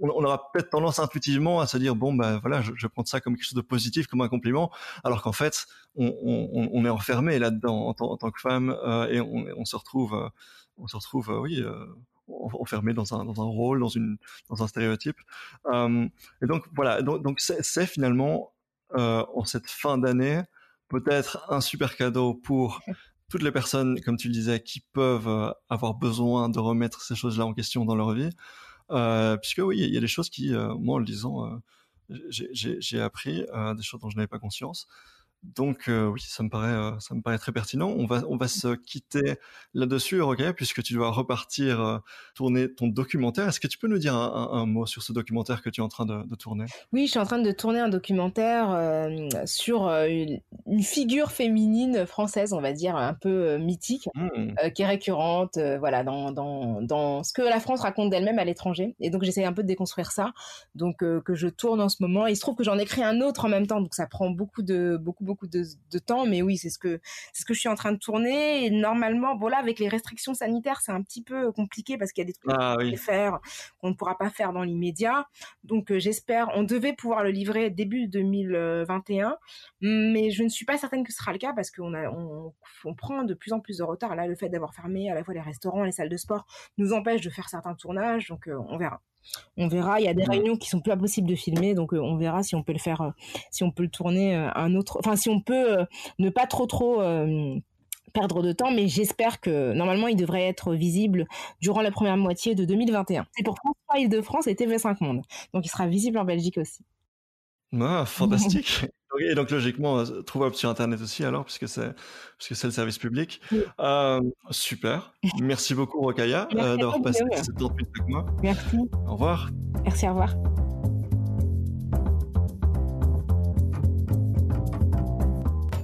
on, aura peut-être tendance intuitivement à se dire bon ben voilà, je, je prends ça comme quelque chose de positif, comme un compliment, alors qu'en fait on, on, on, est enfermé là-dedans en, tant que femme euh, et on, se retrouve, euh, on se retrouve oui enfermé dans un, dans un rôle, dans une dans un stéréotype. et donc voilà, donc c'est finalement en cette fin d'année peut-être un super cadeau pour toutes les personnes, comme tu le disais, qui peuvent euh, avoir besoin de remettre ces choses-là en question dans leur vie. Euh, puisque oui, il y a des choses qui, euh, moi, en le disant, j'ai appris des choses dont je n'avais pas conscience. Donc euh, oui, ça me paraît, euh, ça me paraît très pertinent. On va, on va se quitter là-dessus, ok, puisque tu dois repartir euh, tourner ton documentaire. Est-ce que tu peux nous dire un, mot sur ce documentaire que tu es en train de, tourner? Oui, je suis en train de tourner un documentaire sur une, figure féminine française, on va dire un peu mythique, mmh. qui est récurrente, voilà, dans, dans, dans ce que la France raconte d'elle-même à l'étranger. Et donc j'essaie un peu de déconstruire ça, donc que je tourne en ce moment. Il se trouve que j'en écris un autre en même temps, donc ça prend beaucoup de beaucoup beaucoup de, temps, mais oui, c'est ce que c'est ce que je suis en train de tourner. Et normalement, bon là, avec les restrictions sanitaires, c'est un petit peu compliqué parce qu'il y a des trucs ah, qu'on faire qu'on ne pourra pas faire dans l'immédiat. Donc euh, j'espère, on devait pouvoir le livrer début 2021, mais je ne suis pas certaine que ce sera le cas parce qu'on a on, prend de plus en plus de retard. Là, le fait d'avoir fermé à la fois les restaurants, les salles de sport nous empêche de faire certains tournages, donc euh, on verra. On verra. Il y a des réunions qui sont plus impossibles de filmer, donc euh, on verra si on peut le faire, si on peut le tourner un autre. Enfin, si on peut ne pas trop trop perdre de temps, mais j'espère que normalement il devrait être visible durant la première moitié de 2021. C'est pour France 3 Île-de-France et TV5 Monde. Donc il sera visible en Belgique aussi. Ah, fantastique. Et donc logiquement euh, trouvable sur internet aussi alors puisque c'est puisque c'est le service public. Euh, super. Merci beaucoup Rokaya euh, d'avoir passé cette temps avec moi. Merci. Au revoir. Merci, au revoir.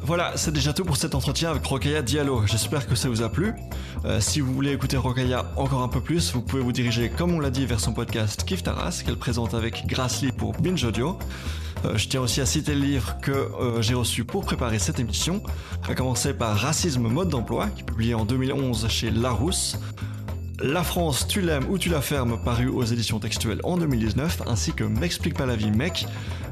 Voilà, c'est déjà tout pour cet entretien avec Rokaya Diallo. J'espère que ça vous a plu. Euh, si vous voulez écouter Rokaya encore un peu plus, vous pouvez vous diriger, comme on l'a dit, vers son podcast Kif Taras, qu'elle présente avec Grassly pour Binge Audio. Euh, je tiens aussi à citer le livre que euh, j'ai reçu pour préparer cette émission, à commencer par Racisme mode d'emploi, qui est publié en 2011 chez Larousse. La France, tu l'aimes ou tu la fermes, paru aux éditions textuelles en 2019, ainsi que M'explique pas la vie, mec,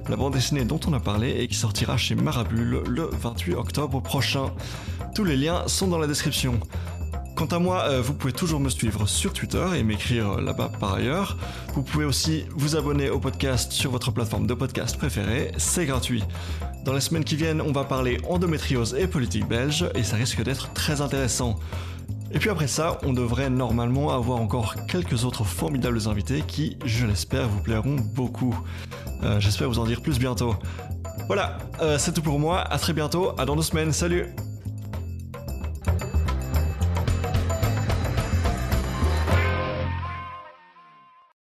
la bande dessinée dont on a parlé et qui sortira chez Marabule le 28 octobre prochain. Tous les liens sont dans la description. Quant à moi, euh, vous pouvez toujours me suivre sur Twitter et m'écrire là-bas par ailleurs. Vous pouvez aussi vous abonner au podcast sur votre plateforme de podcast préférée, c'est gratuit. Dans les semaines qui viennent, on va parler endométriose et politique belge et ça risque d'être très intéressant. Et puis après ça, on devrait normalement avoir encore quelques autres formidables invités qui, je l'espère, vous plairont beaucoup. Euh, j'espère vous en dire plus bientôt. Voilà, euh, c'est tout pour moi, à très bientôt, à dans deux semaines, salut